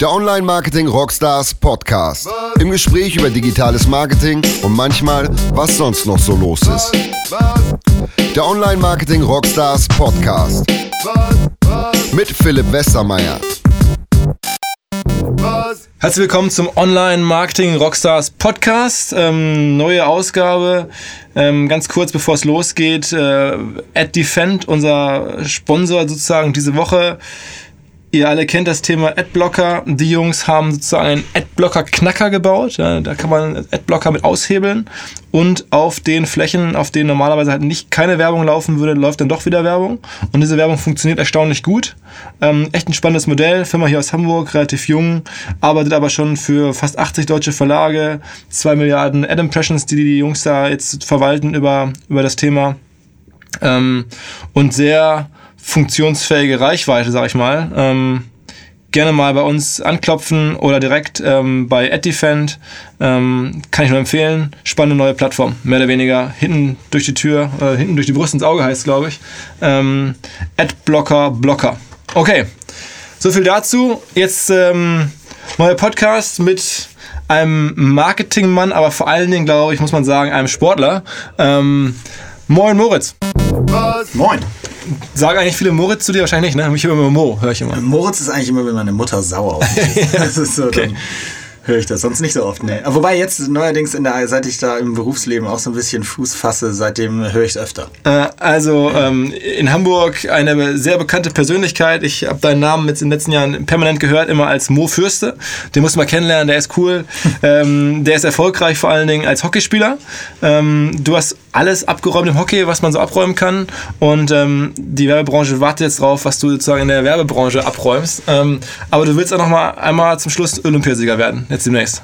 Der Online Marketing Rockstars Podcast. Im Gespräch über digitales Marketing und manchmal, was sonst noch so los ist. Der Online Marketing Rockstars Podcast. Mit Philipp Westermeier. Herzlich willkommen zum Online Marketing Rockstars Podcast. Ähm, neue Ausgabe. Ähm, ganz kurz bevor es losgeht. Äh, AdDefend, unser Sponsor sozusagen diese Woche. Ihr alle kennt das Thema Adblocker. Die Jungs haben sozusagen einen Adblocker-Knacker gebaut. Ja, da kann man Adblocker mit aushebeln. Und auf den Flächen, auf denen normalerweise halt nicht keine Werbung laufen würde, läuft dann doch wieder Werbung. Und diese Werbung funktioniert erstaunlich gut. Ähm, echt ein spannendes Modell. Firma hier aus Hamburg, relativ jung, arbeitet aber schon für fast 80 deutsche Verlage. Zwei Milliarden Ad-Impressions, die die Jungs da jetzt verwalten über, über das Thema. Ähm, und sehr funktionsfähige Reichweite, sag ich mal. Ähm, gerne mal bei uns anklopfen oder direkt ähm, bei AdDefend. Ähm, kann ich nur empfehlen. Spannende neue Plattform. Mehr oder weniger hinten durch die Tür, äh, hinten durch die Brust ins Auge heißt, glaube ich. Ähm, Adblocker Blocker. Okay, so viel dazu. Jetzt ähm, neuer Podcast mit einem Marketingmann, aber vor allen Dingen, glaube ich, muss man sagen, einem Sportler. Ähm, moin Moritz. Was? Moin. Sagen eigentlich viele Moritz zu dir wahrscheinlich ne? Mich immer Mo, höre ich immer. Moritz ist eigentlich immer, wenn meine Mutter sauer auf mich ist. Das ist so, okay. dann höre ich das sonst nicht so oft. Nee. Wobei jetzt neuerdings, in der, seit ich da im Berufsleben auch so ein bisschen Fuß fasse, seitdem höre ich es öfter. Äh, also ähm, in Hamburg eine sehr bekannte Persönlichkeit. Ich habe deinen Namen jetzt in den letzten Jahren permanent gehört, immer als Mo Fürste. Den muss man kennenlernen, der ist cool. ähm, der ist erfolgreich vor allen Dingen als Hockeyspieler. Ähm, du hast alles abgeräumt im Hockey, was man so abräumen kann. Und ähm, die Werbebranche wartet jetzt drauf, was du sozusagen in der Werbebranche abräumst. Ähm, aber du willst auch noch mal einmal zum Schluss Olympiasieger werden, jetzt demnächst.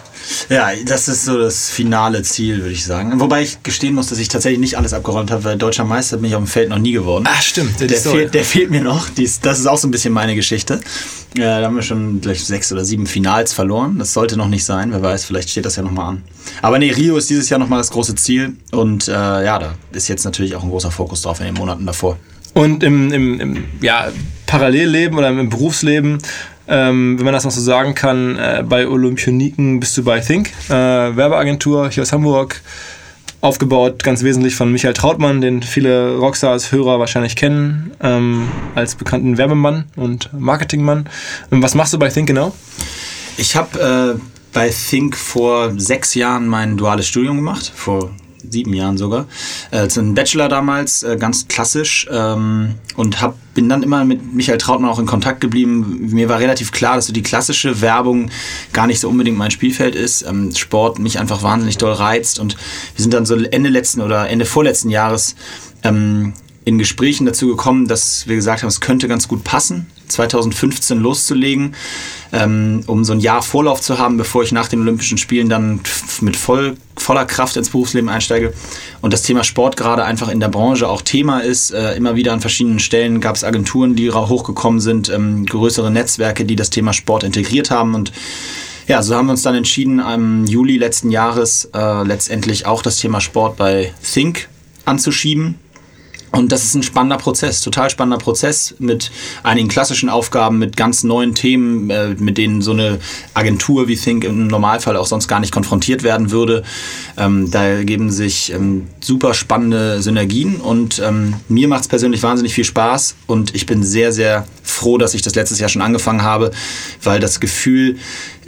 Ja, das ist so das finale Ziel, würde ich sagen. Wobei ich gestehen muss, dass ich tatsächlich nicht alles abgeräumt habe, weil deutscher Meister bin ich auf dem Feld noch nie geworden. Ach, stimmt. Der, fehlt, der fehlt mir noch. das ist auch so ein bisschen meine Geschichte. Ja, da haben wir schon gleich sechs oder sieben Finals verloren. Das sollte noch nicht sein. Wer weiß, vielleicht steht das ja nochmal an. Aber nee, Rio ist dieses Jahr nochmal das große Ziel. Und äh, ja, da ist jetzt natürlich auch ein großer Fokus drauf in den Monaten davor. Und im, im, im ja, Parallelleben oder im Berufsleben ähm, wenn man das noch so sagen kann, äh, bei Olympioniken bist du bei Think, äh, Werbeagentur hier aus Hamburg, aufgebaut ganz wesentlich von Michael Trautmann, den viele Rockstars-Hörer wahrscheinlich kennen, ähm, als bekannten Werbemann und Marketingmann. Ähm, was machst du bei Think genau? Ich habe äh, bei Think vor sechs Jahren mein duales Studium gemacht, vor sieben Jahren sogar. Äh, ein Bachelor damals, äh, ganz klassisch. Ähm, und hab, bin dann immer mit Michael Trautmann auch in Kontakt geblieben. Mir war relativ klar, dass so die klassische Werbung gar nicht so unbedingt mein Spielfeld ist. Ähm, Sport mich einfach wahnsinnig doll reizt. Und wir sind dann so Ende letzten oder Ende vorletzten Jahres ähm, in Gesprächen dazu gekommen, dass wir gesagt haben, es könnte ganz gut passen, 2015 loszulegen, ähm, um so ein Jahr Vorlauf zu haben, bevor ich nach den Olympischen Spielen dann mit voll, voller Kraft ins Berufsleben einsteige. Und das Thema Sport gerade einfach in der Branche auch Thema ist. Äh, immer wieder an verschiedenen Stellen gab es Agenturen, die hochgekommen sind, ähm, größere Netzwerke, die das Thema Sport integriert haben und ja, so haben wir uns dann entschieden, im Juli letzten Jahres äh, letztendlich auch das Thema Sport bei Think anzuschieben und das ist ein spannender Prozess, total spannender Prozess mit einigen klassischen Aufgaben, mit ganz neuen Themen, äh, mit denen so eine Agentur wie Think im Normalfall auch sonst gar nicht konfrontiert werden würde. Ähm, da ergeben sich ähm, super spannende Synergien und ähm, mir macht es persönlich wahnsinnig viel Spaß und ich bin sehr, sehr froh, dass ich das letztes Jahr schon angefangen habe, weil das Gefühl,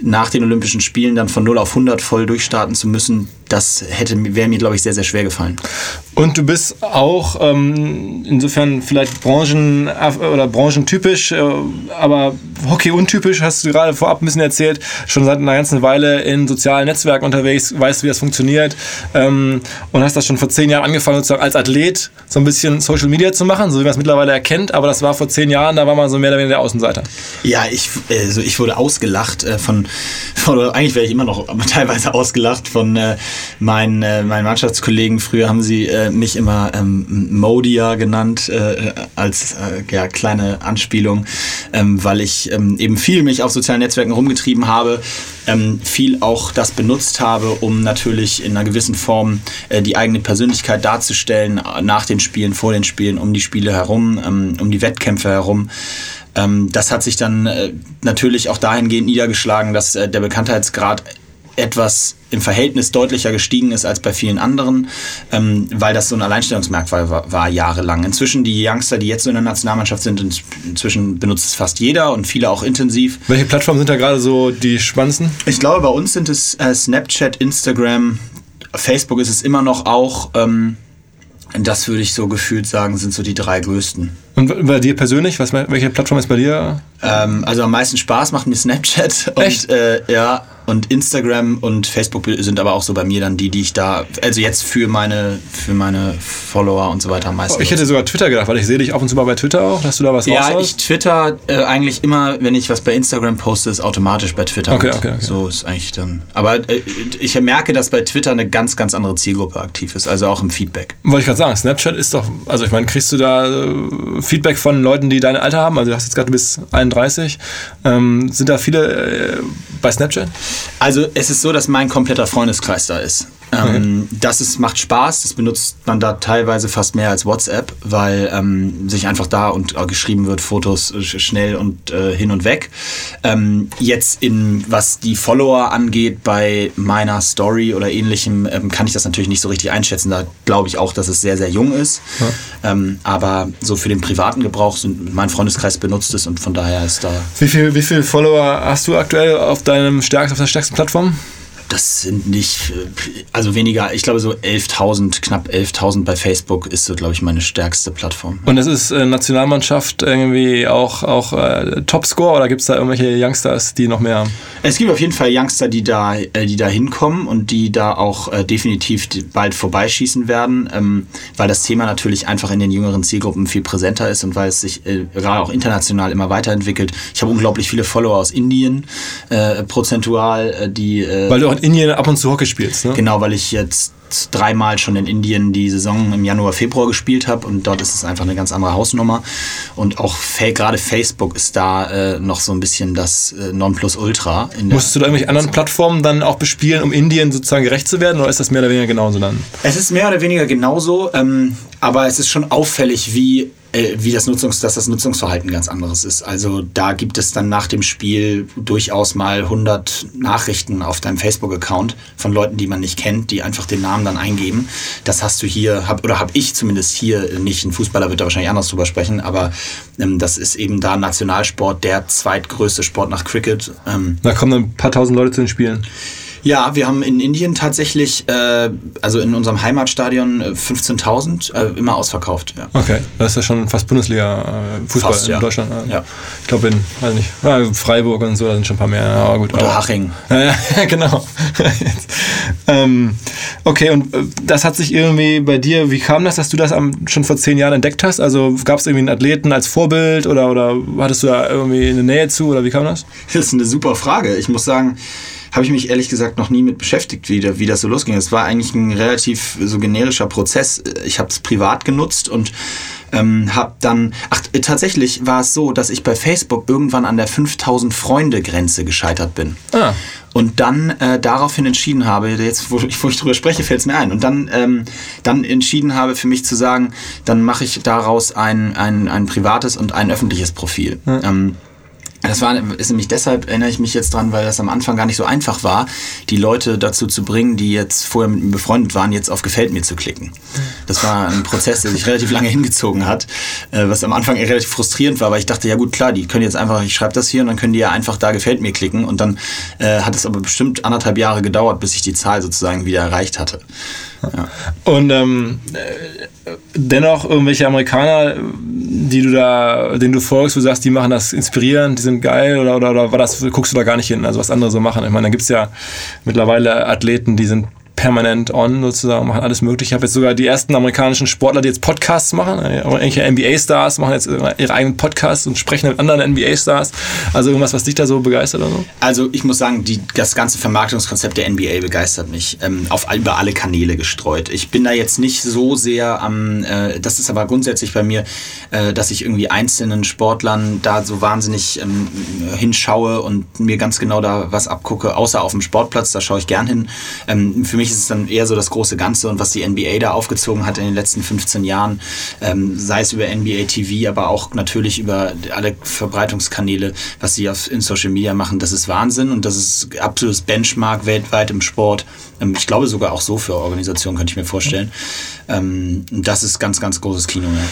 nach den Olympischen Spielen dann von 0 auf 100 voll durchstarten zu müssen, das hätte wäre mir, glaube ich, sehr, sehr schwer gefallen. Und du bist auch ähm, insofern vielleicht branchen- oder branchentypisch, äh, aber Hockey untypisch, hast du gerade vorab ein bisschen erzählt, schon seit einer ganzen Weile in sozialen Netzwerken unterwegs, weißt, wie das funktioniert ähm, und hast das schon vor zehn Jahren angefangen, sozusagen als Athlet so ein bisschen Social Media zu machen, so wie man es mittlerweile erkennt, aber das war vor zehn Jahren, da war man so mehr oder weniger der Außenseiter. Ja, ich, also ich wurde ausgelacht äh, von oder eigentlich wäre ich immer noch teilweise ausgelacht von äh, meinen, äh, meinen Mannschaftskollegen. Früher haben sie äh, mich immer ähm, Modia genannt, äh, als äh, ja, kleine Anspielung, ähm, weil ich ähm, eben viel mich auf sozialen Netzwerken rumgetrieben habe, ähm, viel auch das benutzt habe, um natürlich in einer gewissen Form äh, die eigene Persönlichkeit darzustellen, nach den Spielen, vor den Spielen, um die Spiele herum, ähm, um die Wettkämpfe herum. Ähm, das hat sich dann äh, natürlich auch dahingehend niedergeschlagen, dass äh, der Bekanntheitsgrad etwas im Verhältnis deutlicher gestiegen ist als bei vielen anderen, ähm, weil das so ein Alleinstellungsmerkmal war, war, jahrelang. Inzwischen die Youngster, die jetzt so in der Nationalmannschaft sind, inzwischen benutzt es fast jeder und viele auch intensiv. Welche Plattformen sind da gerade so die spannendsten? Ich glaube, bei uns sind es äh, Snapchat, Instagram, Facebook ist es immer noch auch. Ähm, das würde ich so gefühlt sagen, sind so die drei größten. Und bei dir persönlich, was, welche Plattform ist bei dir? Ähm, also am meisten Spaß macht mir Snapchat. Echt? Und, äh, ja, und Instagram und Facebook sind aber auch so bei mir dann die, die ich da, also jetzt für meine, für meine Follower und so weiter am meisten. Ich hätte sogar Twitter gedacht, weil ich sehe dich ab und zu mal bei Twitter auch, dass du da was Ja, raushaust. ich twitter äh, eigentlich immer, wenn ich was bei Instagram poste, ist automatisch bei Twitter. Okay, okay, okay. So ist eigentlich dann. Aber äh, ich merke, dass bei Twitter eine ganz, ganz andere Zielgruppe aktiv ist, also auch im Feedback. Wollte ich gerade sagen, Snapchat ist doch, also ich meine, kriegst du da äh, Feedback von Leuten, die dein Alter haben? Also du hast jetzt gerade, du bist 31. Ähm, sind da viele äh, bei Snapchat? Also es ist so, dass mein kompletter Freundeskreis da ist. Ähm, Das ist, macht Spaß, das benutzt man da teilweise fast mehr als WhatsApp, weil ähm, sich einfach da und äh, geschrieben wird, Fotos äh, sch- schnell und äh, hin und weg. Ähm, jetzt in was die Follower angeht, bei meiner Story oder ähnlichem, ähm, kann ich das natürlich nicht so richtig einschätzen. Da glaube ich auch, dass es sehr, sehr jung ist. Ähm, aber so für den privaten Gebrauch sind mein Freundeskreis benutzt es und von daher ist da Wie viel, wie viel Follower hast du aktuell auf deinem stärksten, auf der stärksten Plattform? Das sind nicht, also weniger, ich glaube so 11.000, knapp 11.000 bei Facebook ist so, glaube ich, meine stärkste Plattform. Und es ist äh, Nationalmannschaft irgendwie auch, auch äh, Topscore oder gibt es da irgendwelche Youngsters, die noch mehr haben? Es gibt auf jeden Fall Youngster, die da, äh, die da hinkommen und die da auch äh, definitiv bald vorbeischießen werden, ähm, weil das Thema natürlich einfach in den jüngeren Zielgruppen viel präsenter ist und weil es sich äh, gerade auch international immer weiterentwickelt. Ich habe unglaublich viele Follower aus Indien, äh, prozentual, die... Weil du auch in Indien ab und zu Hockey spielst, ne? Genau, weil ich jetzt dreimal schon in Indien die Saison im Januar, Februar gespielt habe und dort ist es einfach eine ganz andere Hausnummer. Und auch gerade Facebook ist da äh, noch so ein bisschen das äh, Nonplusultra. Musstest du da irgendwelche anderen Plattformen dann auch bespielen, um Indien sozusagen gerecht zu werden oder ist das mehr oder weniger genauso dann? Es ist mehr oder weniger genauso, ähm, aber es ist schon auffällig, wie, äh, wie das Nutzungs dass das Nutzungsverhalten ganz anderes ist. Also da gibt es dann nach dem Spiel durchaus mal 100 Nachrichten auf deinem Facebook-Account von Leuten, die man nicht kennt, die einfach den Namen dann eingeben. Das hast du hier, hab, oder habe ich zumindest hier nicht. Ein Fußballer wird da wahrscheinlich anders drüber sprechen, aber ähm, das ist eben da Nationalsport, der zweitgrößte Sport nach Cricket. Ähm, Da kommen dann ein paar tausend Leute zu den Spielen. Ja, wir haben in Indien tatsächlich, äh, also in unserem Heimatstadion, äh, 15.000 äh, immer ausverkauft. Ja. Okay, das ist ja schon fast Bundesliga-Fußball Fast, in ja. Deutschland. Ja. Ich glaube in, weiß nicht, Freiburg und so, da sind schon ein paar mehr. Aber gut, Oder aber- Haching. Ja, genau. Ähm, okay, und äh, das hat sich irgendwie bei dir, wie kam das, dass du das am, schon vor zehn Jahren entdeckt hast? Also gab es irgendwie einen Athleten als Vorbild oder, oder hattest du da irgendwie eine Nähe zu oder wie kam das? Das ist eine super Frage. Ich muss sagen, habe ich mich ehrlich gesagt noch nie mit beschäftigt, wie, wie das so losging. Es war eigentlich ein relativ so generischer Prozess. Ich habe es privat genutzt und ähm, habe dann, ach tatsächlich war es so, dass ich bei Facebook irgendwann an der 5000 Freunde Grenze gescheitert bin. Ah. Und dann äh, daraufhin entschieden habe, jetzt wo ich, wo ich drüber spreche, fällt es mir ein. Und dann, ähm, dann entschieden habe für mich zu sagen, dann mache ich daraus ein, ein, ein privates und ein öffentliches Profil. Ähm, das war, ist nämlich deshalb, erinnere ich mich jetzt dran, weil das am Anfang gar nicht so einfach war, die Leute dazu zu bringen, die jetzt vorher mit mir befreundet waren, jetzt auf Gefällt mir zu klicken. Das war ein Prozess, der sich relativ lange hingezogen hat, äh, was am Anfang relativ frustrierend war, weil ich dachte, ja gut, klar, die können jetzt einfach, ich schreibe das hier und dann können die ja einfach da Gefällt mir klicken und dann äh, hat es aber bestimmt anderthalb Jahre gedauert, bis ich die Zahl sozusagen wieder erreicht hatte. Ja. Und ähm, äh, dennoch irgendwelche Amerikaner, die du da, denen du folgst, wo du sagst, die machen das inspirierend, die sind geil oder, oder, oder war das, guckst du da gar nicht hin, also was andere so machen. Ich meine, da gibt es ja mittlerweile Athleten, die sind permanent on sozusagen, machen alles mögliche. Ich habe jetzt sogar die ersten amerikanischen Sportler, die jetzt Podcasts machen, äh, irgendwelche NBA-Stars machen jetzt ihre eigenen Podcasts und sprechen mit anderen NBA-Stars. Also irgendwas, was dich da so begeistert oder so? Also ich muss sagen, die, das ganze Vermarktungskonzept der NBA begeistert mich. Ähm, auf, über alle Kanäle gestreut. Ich bin da jetzt nicht so sehr am, äh, das ist aber grundsätzlich bei mir, äh, dass ich irgendwie einzelnen Sportlern da so wahnsinnig ähm, hinschaue und mir ganz genau da was abgucke, außer auf dem Sportplatz, da schaue ich gern hin. Ähm, für mich mich ist es dann eher so das große Ganze und was die NBA da aufgezogen hat in den letzten 15 Jahren, ähm, sei es über NBA TV, aber auch natürlich über alle Verbreitungskanäle, was sie auf, in Social Media machen, das ist Wahnsinn und das ist absolutes Benchmark weltweit im Sport. Ähm, ich glaube sogar auch so für Organisationen, könnte ich mir vorstellen. Ähm, das ist ganz, ganz großes Kino. Ja.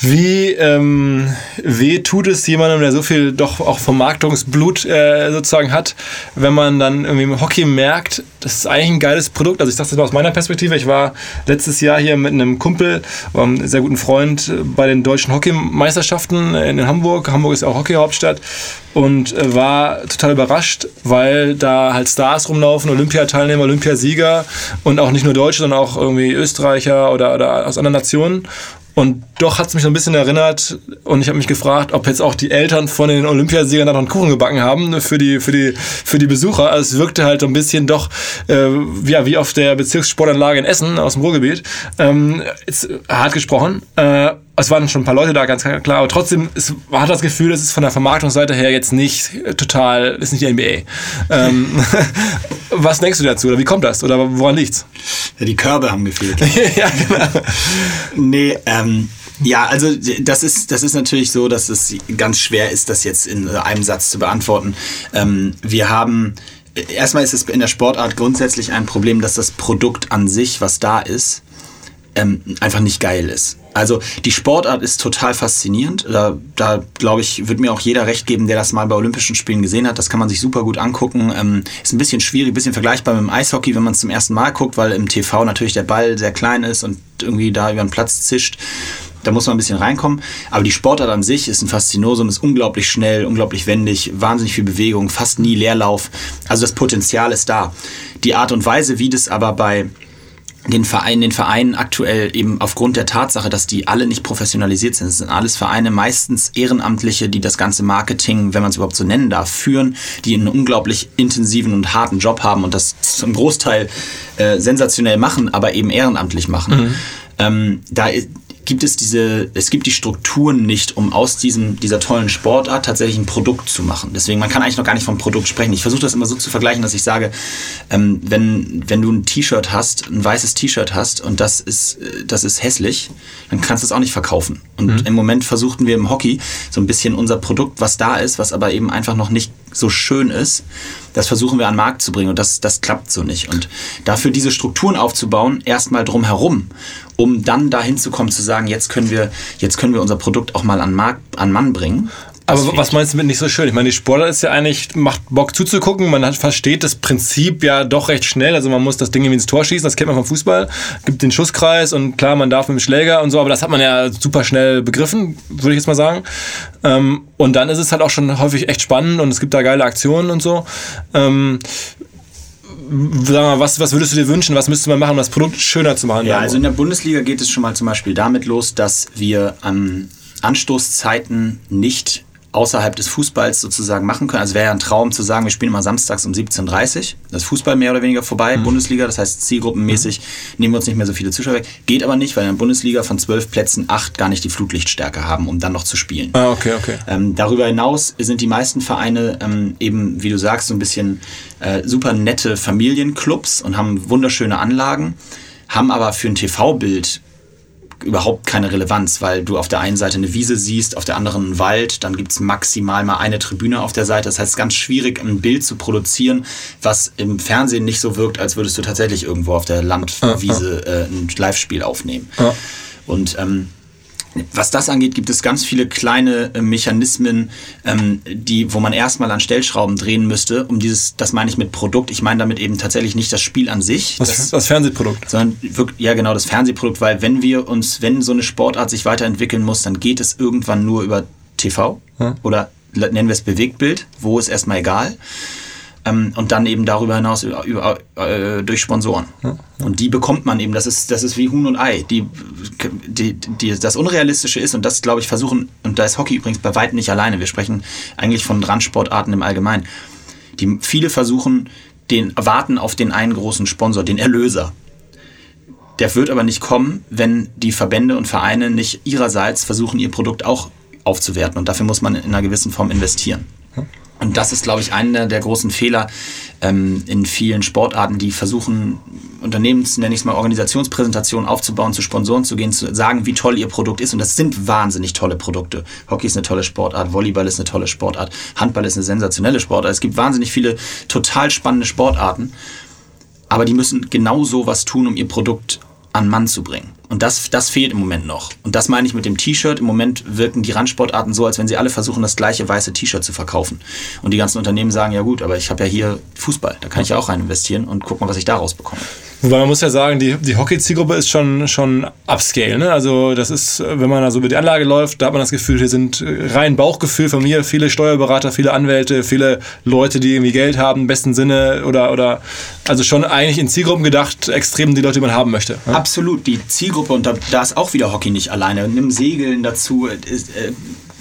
Wie ähm, weh tut es jemandem, der so viel doch auch Vermarktungsblut äh, sozusagen hat, wenn man dann irgendwie im Hockey merkt, das ist eigentlich ein geiles Produkt. Also ich sage das mal aus meiner Perspektive. Ich war letztes Jahr hier mit einem Kumpel, einem sehr guten Freund bei den deutschen Hockeymeisterschaften in Hamburg. Hamburg ist auch Hockeyhauptstadt und äh, war total überrascht, weil da halt Stars rumlaufen, Olympiateilnehmer, Olympiasieger und auch nicht nur Deutsche, sondern auch irgendwie Österreicher oder, oder aus anderen Nationen. Und doch hat es mich so ein bisschen erinnert und ich habe mich gefragt, ob jetzt auch die Eltern von den Olympiasiegern da noch einen Kuchen gebacken haben für die, für die, für die Besucher. Also es wirkte halt so ein bisschen doch äh, ja, wie auf der Bezirkssportanlage in Essen aus dem Ruhrgebiet. Ähm, ist hart gesprochen. Äh, es waren schon ein paar Leute da, ganz klar, aber trotzdem ist, man hat das Gefühl, es ist von der Vermarktungsseite her jetzt nicht total, ist nicht die NBA. Ähm, was denkst du dazu oder wie kommt das oder woran liegt's? Ja, die Körbe haben gefehlt. ja, genau. Nee, ähm, ja, also das ist, das ist natürlich so, dass es ganz schwer ist, das jetzt in einem Satz zu beantworten. Ähm, wir haben erstmal ist es in der Sportart grundsätzlich ein Problem, dass das Produkt an sich, was da ist, ähm, einfach nicht geil ist. Also die Sportart ist total faszinierend. Da, da glaube ich, wird mir auch jeder recht geben, der das mal bei Olympischen Spielen gesehen hat. Das kann man sich super gut angucken. Ähm, ist ein bisschen schwierig, ein bisschen vergleichbar mit dem Eishockey, wenn man es zum ersten Mal guckt, weil im TV natürlich der Ball sehr klein ist und irgendwie da über den Platz zischt. Da muss man ein bisschen reinkommen. Aber die Sportart an sich ist ein Faszinosum, ist unglaublich schnell, unglaublich wendig, wahnsinnig viel Bewegung, fast nie Leerlauf. Also das Potenzial ist da. Die Art und Weise, wie das aber bei den Vereinen, den Vereinen aktuell eben aufgrund der Tatsache, dass die alle nicht professionalisiert sind. Es sind alles Vereine, meistens Ehrenamtliche, die das ganze Marketing, wenn man es überhaupt so nennen darf, führen, die einen unglaublich intensiven und harten Job haben und das zum Großteil äh, sensationell machen, aber eben ehrenamtlich machen. Mhm. Ähm, da gibt es diese, es gibt die Strukturen nicht, um aus diesem, dieser tollen Sportart tatsächlich ein Produkt zu machen. Deswegen, man kann eigentlich noch gar nicht vom Produkt sprechen. Ich versuche das immer so zu vergleichen, dass ich sage, ähm, wenn, wenn du ein T-Shirt hast, ein weißes T-Shirt hast und das ist, das ist hässlich, dann kannst du es auch nicht verkaufen. Und mhm. im Moment versuchten wir im Hockey so ein bisschen unser Produkt, was da ist, was aber eben einfach noch nicht so schön ist, das versuchen wir an den Markt zu bringen und das, das klappt so nicht. Und dafür diese Strukturen aufzubauen, erstmal drum herum, um dann dahin zu kommen, zu sagen, jetzt können wir, jetzt können wir unser Produkt auch mal an, Markt, an Mann bringen. Aber was meinst du mit nicht so schön? Ich meine, die Sportler ist ja eigentlich, macht Bock zuzugucken. Man hat, versteht das Prinzip ja doch recht schnell. Also man muss das Ding irgendwie ins Tor schießen, das kennt man vom Fußball. Gibt den Schusskreis und klar, man darf mit dem Schläger und so, aber das hat man ja super schnell begriffen, würde ich jetzt mal sagen. Ähm, und dann ist es halt auch schon häufig echt spannend und es gibt da geile Aktionen und so. Mal, was, was würdest du dir wünschen? Was müsste man machen, um das Produkt schöner zu machen? Ja, also in der Bundesliga geht es schon mal zum Beispiel damit los, dass wir an Anstoßzeiten nicht außerhalb des Fußballs sozusagen machen können. Also wäre ja ein Traum zu sagen, wir spielen immer samstags um 17.30 Uhr. Das ist Fußball mehr oder weniger vorbei, mhm. Bundesliga, das heißt zielgruppenmäßig mhm. nehmen wir uns nicht mehr so viele Zuschauer weg. Geht aber nicht, weil in der Bundesliga von zwölf Plätzen acht gar nicht die Flutlichtstärke haben, um dann noch zu spielen. Ah, okay, okay. Ähm, darüber hinaus sind die meisten Vereine ähm, eben, wie du sagst, so ein bisschen äh, super nette Familienclubs und haben wunderschöne Anlagen, haben aber für ein TV-Bild überhaupt keine Relevanz, weil du auf der einen Seite eine Wiese siehst, auf der anderen einen Wald, dann gibt es maximal mal eine Tribüne auf der Seite. Das heißt, es ist ganz schwierig, ein Bild zu produzieren, was im Fernsehen nicht so wirkt, als würdest du tatsächlich irgendwo auf der Landwiese äh, ein Live-Spiel aufnehmen. Ja. Und ähm, was das angeht, gibt es ganz viele kleine äh, Mechanismen, ähm, die, wo man erstmal an Stellschrauben drehen müsste, um dieses, das meine ich mit Produkt. Ich meine damit eben tatsächlich nicht das Spiel an sich. Das, das, das Fernsehprodukt. Sondern wirklich, ja genau, das Fernsehprodukt, weil wenn wir uns, wenn so eine Sportart sich weiterentwickeln muss, dann geht es irgendwann nur über TV hm. oder nennen wir es Bewegtbild, wo ist erstmal egal. Ähm, und dann eben darüber hinaus über, über, äh, durch Sponsoren. Ja, ja. Und die bekommt man eben, das ist, das ist wie Huhn und Ei. Die, die, die, das Unrealistische ist, und das glaube ich versuchen, und da ist Hockey übrigens bei weitem nicht alleine, wir sprechen eigentlich von Randsportarten im Allgemeinen. Die, viele versuchen, den, warten auf den einen großen Sponsor, den Erlöser. Der wird aber nicht kommen, wenn die Verbände und Vereine nicht ihrerseits versuchen, ihr Produkt auch aufzuwerten. Und dafür muss man in einer gewissen Form investieren. Und das ist, glaube ich, einer der großen Fehler ähm, in vielen Sportarten, die versuchen, Unternehmens, nenne ich es mal, Organisationspräsentationen aufzubauen, zu Sponsoren zu gehen, zu sagen, wie toll ihr Produkt ist. Und das sind wahnsinnig tolle Produkte. Hockey ist eine tolle Sportart, Volleyball ist eine tolle Sportart, Handball ist eine sensationelle Sportart. Es gibt wahnsinnig viele total spannende Sportarten. Aber die müssen genauso was tun, um ihr Produkt an Mann zu bringen. Und das, das fehlt im Moment noch. Und das meine ich mit dem T-Shirt. Im Moment wirken die Randsportarten so, als wenn sie alle versuchen, das gleiche weiße T-Shirt zu verkaufen. Und die ganzen Unternehmen sagen, ja gut, aber ich habe ja hier Fußball, da kann ich ja auch rein investieren und guck mal, was ich daraus bekomme. Wobei man muss ja sagen, die, die Hockey-Zielgruppe ist schon, schon upscale. Ne? Also das ist, wenn man da so über die Anlage läuft, da hat man das Gefühl, hier sind rein Bauchgefühl von mir, viele Steuerberater, viele Anwälte, viele Leute, die irgendwie Geld haben, im besten Sinne oder, oder also schon eigentlich in Zielgruppen gedacht, extrem die Leute, die man haben möchte. Ne? Absolut, die Zielgruppe und da, da, ist auch wieder Hockey nicht alleine. Nimm Segeln dazu, ist, äh,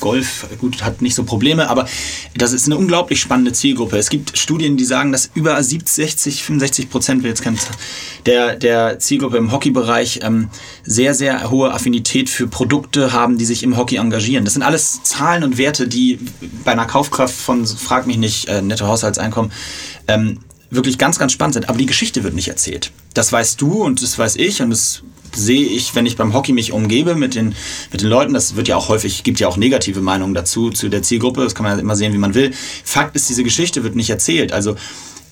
Golf, gut, hat nicht so Probleme, aber das ist eine unglaublich spannende Zielgruppe. Es gibt Studien, die sagen, dass über 70, 60, 65 Prozent, jetzt kennt, der, der Zielgruppe im Hockeybereich ähm, sehr, sehr hohe Affinität für Produkte haben, die sich im Hockey engagieren. Das sind alles Zahlen und Werte, die bei einer Kaufkraft von, frag mich nicht, äh, netto Haushaltseinkommen, ähm, wirklich ganz, ganz spannend sind. Aber die Geschichte wird nicht erzählt. Das weißt du und das weiß ich und das sehe ich, wenn ich beim Hockey mich umgebe mit den, mit den Leuten, das wird ja auch häufig, gibt ja auch negative Meinungen dazu, zu der Zielgruppe, das kann man ja immer sehen, wie man will. Fakt ist, diese Geschichte wird nicht erzählt. Also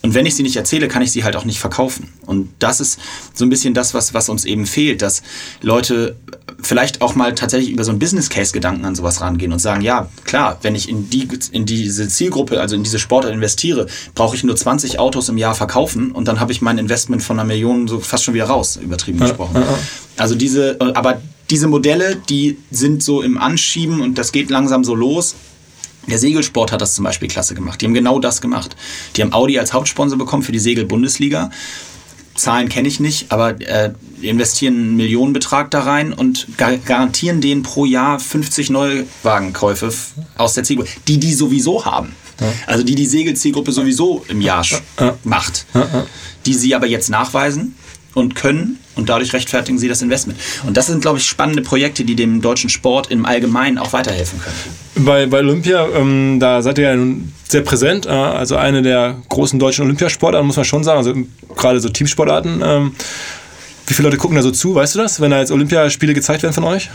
und wenn ich sie nicht erzähle, kann ich sie halt auch nicht verkaufen. Und das ist so ein bisschen das, was, was uns eben fehlt, dass Leute vielleicht auch mal tatsächlich über so einen Business Case Gedanken an sowas rangehen und sagen, ja, klar, wenn ich in, die, in diese Zielgruppe, also in diese Sportart investiere, brauche ich nur 20 Autos im Jahr verkaufen und dann habe ich mein Investment von einer Million so fast schon wieder raus, übertrieben ja, gesprochen. Ja, ja. Also diese, aber diese Modelle, die sind so im Anschieben und das geht langsam so los. Der Segelsport hat das zum Beispiel klasse gemacht. Die haben genau das gemacht. Die haben Audi als Hauptsponsor bekommen für die Segel-Bundesliga. Zahlen kenne ich nicht, aber äh, investieren einen Millionenbetrag da rein und gar garantieren denen pro Jahr 50 Neuwagenkäufe aus der Zielgruppe, die die sowieso haben. Ja. Also die die Segelzielgruppe sowieso im Jahr ja. macht. Ja. Die sie aber jetzt nachweisen und können und dadurch rechtfertigen sie das Investment. Und das sind, glaube ich, spannende Projekte, die dem deutschen Sport im Allgemeinen auch weiterhelfen können. Bei, bei Olympia, ähm, da seid ihr ja nun sehr präsent, äh, also eine der großen deutschen Olympiasportarten, muss man schon sagen, also gerade so Teamsportarten. Ähm, wie viele Leute gucken da so zu, weißt du das, wenn da jetzt Olympiaspiele gezeigt werden von euch?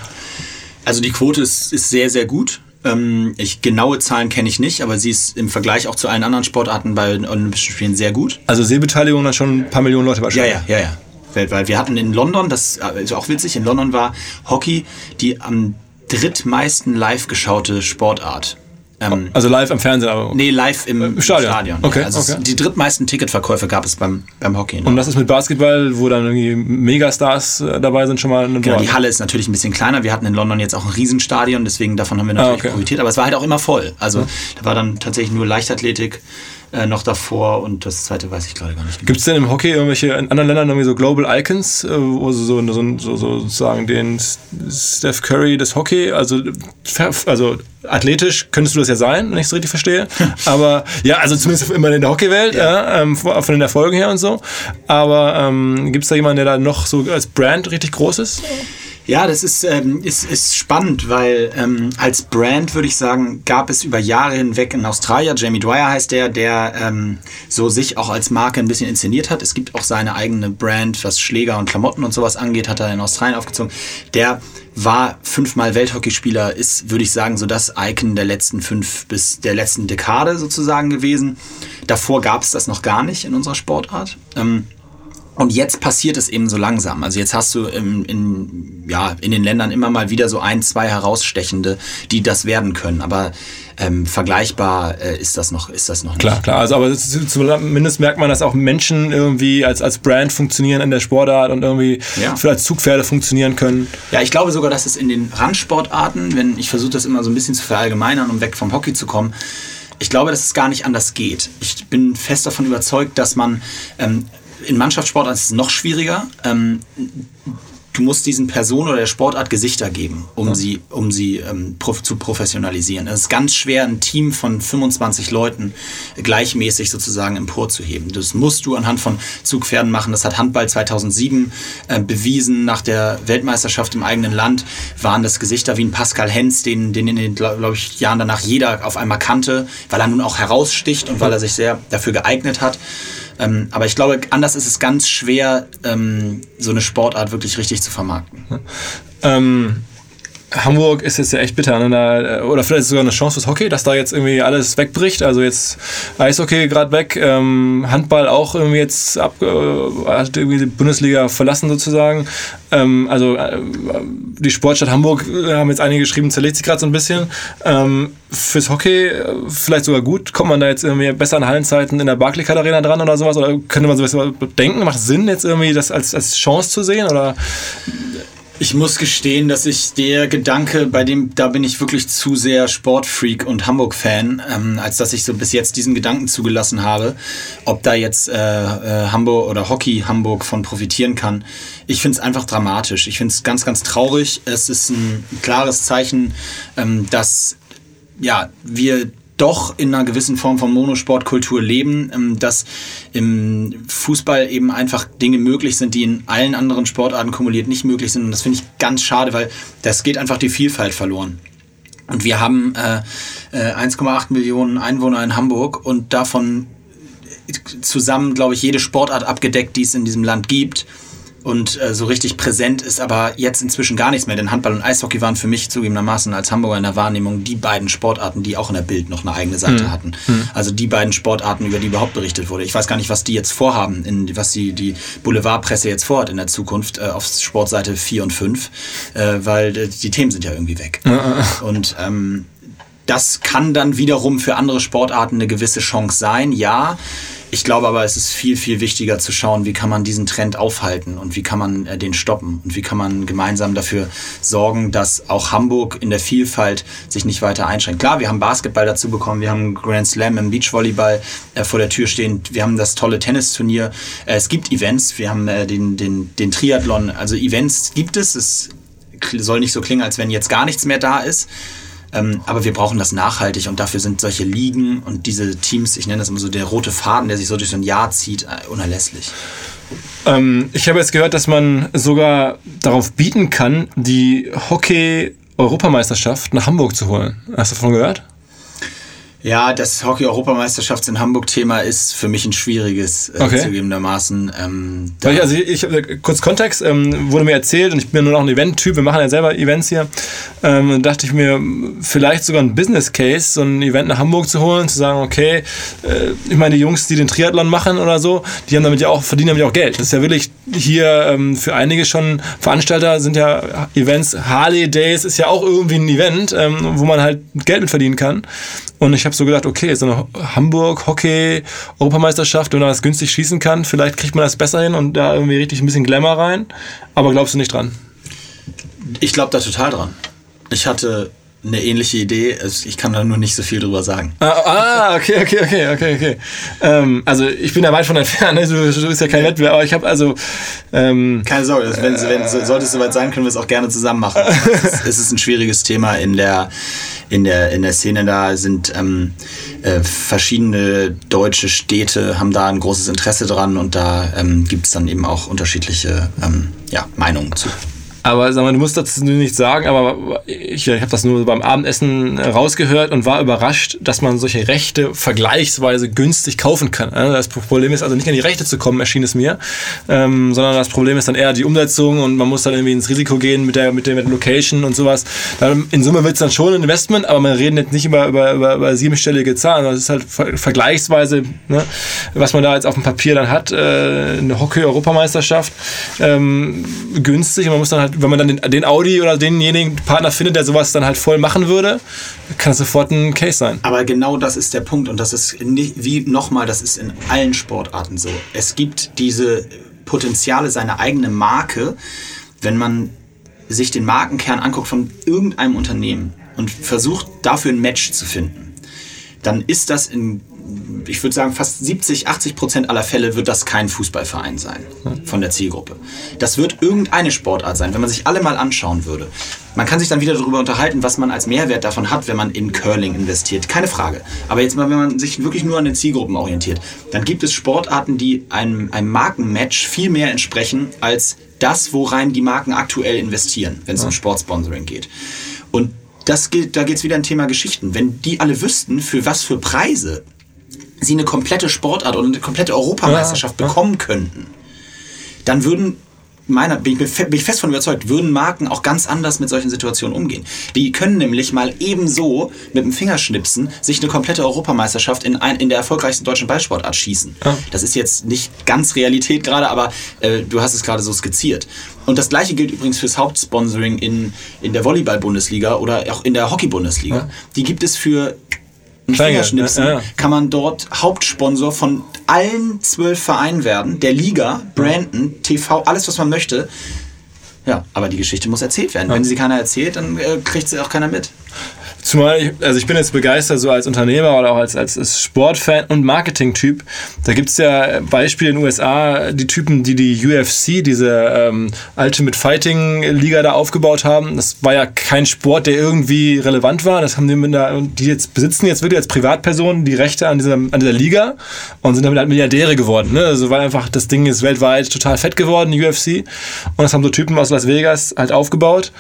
Also die Quote ist, ist sehr, sehr gut. Ähm, ich, genaue Zahlen kenne ich nicht, aber sie ist im Vergleich auch zu allen anderen Sportarten bei den Olympischen Spielen sehr gut. Also Sehbeteiligung dann schon ein paar Millionen Leute wahrscheinlich. Ja, ja, ja, ja weltweit. Wir hatten in London, das ist auch witzig, in London war Hockey die am drittmeisten live geschaute Sportart. Ähm, also live im Fernsehen? Aber nee, live im, im Stadion. Stadion. Okay, also okay. Die drittmeisten Ticketverkäufe gab es beim, beim Hockey. Und das ist mit Basketball, wo dann irgendwie Megastars äh, dabei sind, schon mal eine Genau, die Halle ist natürlich ein bisschen kleiner. Wir hatten in London jetzt auch ein Riesenstadion, deswegen davon haben wir natürlich ah, okay. profitiert. Aber es war halt auch immer voll. Also ja. da war dann tatsächlich nur Leichtathletik äh, noch davor und das zweite weiß ich gerade gar nicht. Gibt es denn im Hockey irgendwelche in anderen Ländern irgendwie so Global Icons, äh, wo so, so, so, so, sozusagen den Steph Curry des Hockey, also, also athletisch könntest du das ja sein, wenn ich es richtig verstehe. Aber ja, also zumindest immer in der Hockeywelt, ja. ja ähm, von den Erfolgen her und so. Aber ähm, gibt es da jemanden, der da noch so als Brand richtig groß ist? Ja, das ist, ähm, ist, ist spannend, weil ähm, als Brand würde ich sagen, gab es über Jahre hinweg in Australien, Jamie Dwyer heißt der, der ähm, so sich auch als Marke ein bisschen inszeniert hat. Es gibt auch seine eigene Brand, was Schläger und Klamotten und sowas angeht, hat er in Australien aufgezogen. Der war fünfmal Welthockeyspieler, ist, würde ich sagen, so das Icon der letzten fünf bis der letzten Dekade sozusagen gewesen. Davor gab es das noch gar nicht in unserer Sportart. Ähm, und jetzt passiert es eben so langsam. Also jetzt hast du in, in, ja, in den Ländern immer mal wieder so ein, zwei herausstechende, die das werden können. Aber ähm, vergleichbar äh, ist, das noch, ist das noch nicht. Klar, klar. Also, aber zumindest merkt man, dass auch Menschen irgendwie als, als Brand funktionieren in der Sportart und irgendwie ja. für als Zugpferde funktionieren können. Ja, ich glaube sogar, dass es in den Randsportarten, wenn ich versuche das immer so ein bisschen zu verallgemeinern, um weg vom Hockey zu kommen, ich glaube, dass es gar nicht anders geht. Ich bin fest davon überzeugt, dass man ähm, in Mannschaftssportarten ist es noch schwieriger. Ähm, du musst diesen Personen oder der Sportart Gesichter geben, um ja. sie, um sie ähm, prof zu professionalisieren. Es ist ganz schwer, ein Team von 25 Leuten gleichmäßig sozusagen emporzuheben. Das musst du anhand von Zugpferden machen. Das hat Handball 2007 äh, bewiesen. Nach der Weltmeisterschaft im eigenen Land waren das Gesichter wie ein Pascal Hens, den, den in den, glaube ich, Jahren danach jeder auf einmal kannte, weil er nun auch heraussticht und weil er sich sehr dafür geeignet hat. Ähm, aber ich glaube, anders ist es ganz schwer, ähm, so eine Sportart wirklich richtig zu vermarkten. Ähm, Hamburg ist jetzt ja echt bitter. Ne? Da, oder vielleicht ist sogar eine Chance fürs Hockey, dass da jetzt irgendwie alles wegbricht. Also jetzt Eishockey gerade weg, ähm, Handball auch irgendwie jetzt ab, äh, hat irgendwie die Bundesliga verlassen sozusagen. Ähm, also äh, die Sportstadt Hamburg äh, haben jetzt einige geschrieben, zerlegt sich gerade so ein bisschen. Ähm, fürs Hockey äh, vielleicht sogar gut. Kommt man da jetzt irgendwie besser an Hallenzeiten in der Barclaycard Arena dran oder sowas? Oder könnte man sowas denken? Macht Sinn, jetzt irgendwie das als, als Chance zu sehen? Oder ich muss gestehen, dass ich der Gedanke, bei dem, da bin ich wirklich zu sehr Sportfreak und Hamburg-Fan, ähm, als dass ich so bis jetzt diesen Gedanken zugelassen habe, ob da jetzt äh, äh, Hamburg oder Hockey Hamburg von profitieren kann. Ich finde es einfach dramatisch. Ich finde es ganz, ganz traurig. Es ist ein klares Zeichen, ähm, dass ja, wir doch in einer gewissen Form von Monosportkultur leben, ähm, dass im Fußball eben einfach Dinge möglich sind, die in allen anderen Sportarten kumuliert nicht möglich sind. Und das finde ich ganz schade, weil das geht einfach die Vielfalt verloren. Und wir haben äh, 1,8 äh, Millionen Einwohner in Hamburg und davon zusammen, glaube ich, jede Sportart abgedeckt, die es in diesem Land gibt und äh, so richtig präsent ist aber jetzt inzwischen gar nichts mehr. Denn Handball und Eishockey waren für mich zugegebenermaßen als Hamburger in der Wahrnehmung die beiden Sportarten, die auch in der Bild noch eine eigene Seite mhm. hatten. Mhm. Also die beiden Sportarten, über die überhaupt berichtet wurde. Ich weiß gar nicht, was die jetzt vorhaben, in, was die, die Boulevardpresse jetzt vorhat in der Zukunft äh, auf Sportseite 4 und 5, äh, weil äh, die Themen sind ja irgendwie weg. Mhm. Und ähm, das kann dann wiederum für andere Sportarten eine gewisse Chance sein, ja. Ich glaube aber, es ist viel, viel wichtiger zu schauen, wie kann man diesen Trend aufhalten und wie kann man äh, den stoppen und wie kann man gemeinsam dafür sorgen, dass auch Hamburg in der Vielfalt sich nicht weiter einschränkt. Klar, wir haben Basketball dazu bekommen, wir haben Grand Slam im Beachvolleyball äh, vor der Tür stehen, wir haben das tolle Tennisturnier, äh, es gibt Events, wir haben äh, den, den, den Triathlon, also Events gibt es, es soll nicht so klingen, als wenn jetzt gar nichts mehr da ist. Ähm, aber wir brauchen das nachhaltig und dafür sind solche Ligen und diese Teams, ich nenne das immer so der rote Faden, der sich so durch so ein Jahr zieht, äh, unerlässlich. Ähm, ich habe jetzt gehört, dass man sogar darauf bieten kann, die Hockey-Europameisterschaft nach Hamburg zu holen. Hast du davon gehört? Ja, das Hockey-Europameisterschafts- in Hamburg-Thema ist für mich ein schwieriges, äh, okay. zugegebenermaßen. Ähm, ich, also ich, ich, kurz Kontext, ähm, wurde mir erzählt, und ich bin ja nur noch ein Event-Typ, wir machen ja selber Events hier, ähm, dachte ich mir, vielleicht sogar ein Business-Case, so ein Event nach Hamburg zu holen, zu sagen, okay, äh, ich meine, die Jungs, die den Triathlon machen oder so, die haben damit ja auch, verdienen damit auch Geld. Das ist ja wirklich hier ähm, für einige schon Veranstalter sind ja Events, Harley Days ist ja auch irgendwie ein Event, ähm, wo man halt Geld mit verdienen kann. Und ich habe so gedacht, okay, so eine Hamburg-Hockey-Europameisterschaft, wenn man das günstig schießen kann, vielleicht kriegt man das besser hin und da irgendwie richtig ein bisschen Glamour rein. Aber glaubst du nicht dran? Ich glaube da total dran. Ich hatte eine ähnliche Idee. Ich kann da nur nicht so viel drüber sagen. Ah, ah okay, okay, okay, okay, okay. Ähm, also ich bin da weit von entfernt. Ne? Du, du bist ja kein Wettbewerb, aber ich habe also. Ähm, Keine Sorge, wenn, wenn, sollte es soweit sein, können wir es auch gerne zusammen machen. es, ist, es ist ein schwieriges Thema in der in der, in der Szene da sind ähm, äh, verschiedene deutsche Städte, haben da ein großes Interesse dran und da ähm, gibt es dann eben auch unterschiedliche ähm, ja, Meinungen zu. Aber sag mal, du musst dazu nicht sagen, aber ich, ich habe das nur beim Abendessen rausgehört und war überrascht, dass man solche Rechte vergleichsweise günstig kaufen kann. Das Problem ist also nicht an die Rechte zu kommen, erschien es mir, ähm, sondern das Problem ist dann eher die Umsetzung und man muss dann irgendwie ins Risiko gehen mit der, mit der, mit der Location und sowas. In Summe wird es dann schon ein Investment, aber wir reden jetzt nicht über, über, über, über siebenstellige Zahlen. Das ist halt vergleichsweise, ne, was man da jetzt auf dem Papier dann hat, äh, eine Hockey-Europameisterschaft, ähm, günstig und man muss dann halt wenn man dann den, den, Audi oder denjenigen Partner findet, der sowas dann halt voll machen würde, kann das sofort ein Case sein. Aber genau das ist der Punkt und das ist nicht, wie nochmal, das ist in allen Sportarten so. Es gibt diese Potenziale, seine eigene Marke, wenn man sich den Markenkern anguckt von irgendeinem Unternehmen und versucht dafür ein Match zu finden, dann ist das in ich würde sagen, fast 70, 80 Prozent aller Fälle wird das kein Fußballverein sein von der Zielgruppe. Das wird irgendeine Sportart sein, wenn man sich alle mal anschauen würde. Man kann sich dann wieder darüber unterhalten, was man als Mehrwert davon hat, wenn man in Curling investiert. Keine Frage. Aber jetzt mal, wenn man sich wirklich nur an den Zielgruppen orientiert, dann gibt es Sportarten, die einem, einem Markenmatch viel mehr entsprechen als das, worein die Marken aktuell investieren, wenn es um Sportsponsoring geht. Und das geht, da geht es wieder ein Thema Geschichten. Wenn die alle wüssten, für was für Preise sie eine komplette Sportart oder eine komplette Europameisterschaft ja, bekommen könnten, dann würden meiner, bin ich, bin ich fest von überzeugt, würden Marken auch ganz anders mit solchen Situationen umgehen. Die können nämlich mal ebenso mit dem Fingerschnipsen sich eine komplette Europameisterschaft in, ein, in der erfolgreichsten deutschen Ballsportart schießen. Ja. Das ist jetzt nicht ganz Realität gerade, aber äh, du hast es gerade so skizziert. Und das gleiche gilt übrigens fürs Hauptsponsoring in, in der Volleyball-Bundesliga oder auch in der Hockey-Bundesliga. Ja. Die gibt es für Fingerschnipsen, ja, ja. kann man dort Hauptsponsor von allen zwölf Vereinen werden, der Liga, Brandon, TV, alles, was man möchte. Ja, aber die Geschichte muss erzählt werden. Wenn sie keiner erzählt, dann äh, kriegt sie auch keiner mit. Zumal ich, also ich bin jetzt begeistert, so als Unternehmer oder auch als, als, Sportfan und Marketing-Typ. Da gibt es ja Beispiele in den USA, die Typen, die die UFC, diese ähm, Ultimate Fighting-Liga da aufgebaut haben. Das war ja kein Sport, der irgendwie relevant war. Das haben die, mit einer, die jetzt besitzen jetzt wirklich als Privatpersonen die Rechte an dieser, an dieser Liga und sind damit halt Milliardäre geworden. Ne? Also weil einfach das Ding ist weltweit total fett geworden, die UFC. Und das haben so Typen aus Las Vegas halt aufgebaut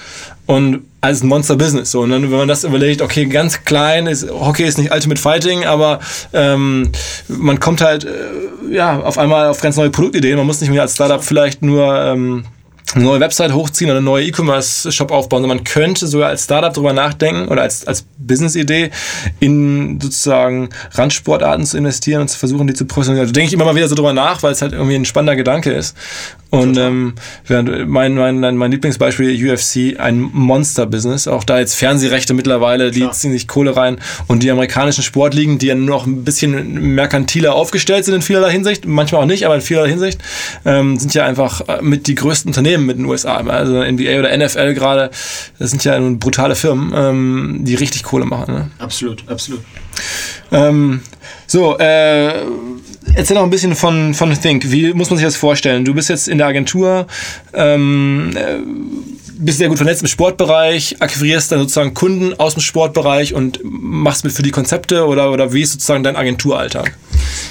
und als Monster-Business. So. Und dann, wenn man das überlegt, okay, ganz klein, ist, Hockey ist nicht Ultimate Fighting, aber ähm, man kommt halt äh, ja, auf einmal auf ganz neue Produktideen. Man muss nicht mehr als Startup vielleicht nur ähm, eine neue Website hochziehen oder einen neuen E-Commerce-Shop aufbauen, sondern man könnte sogar als Startup darüber nachdenken oder als, als Business-Idee in sozusagen Randsportarten zu investieren und zu versuchen, die zu professionalisieren. Da denke ich immer mal wieder so drüber nach, weil es halt irgendwie ein spannender Gedanke ist. Und ähm, mein, mein, mein Lieblingsbeispiel UFC, ein Monster-Business. Auch da jetzt Fernsehrechte mittlerweile, die Klar. ziehen sich Kohle rein. Und die amerikanischen Sportligen, die ja noch ein bisschen merkantiler aufgestellt sind in vielerlei Hinsicht, manchmal auch nicht, aber in vielerlei Hinsicht, ähm, sind ja einfach äh, mit die größten Unternehmen mit den USA. Also NBA oder NFL gerade, das sind ja brutale Firmen, ähm, die richtig Kohle machen. Ne? Absolut, absolut. Ähm, so, äh, erzähl noch ein bisschen von, von Think. Wie muss man sich das vorstellen? Du bist jetzt in der Agentur, ähm, äh, bist sehr gut vernetzt im Sportbereich, akquirierst dann sozusagen Kunden aus dem Sportbereich und machst mit für die Konzepte oder, oder wie ist sozusagen dein Agenturalltag?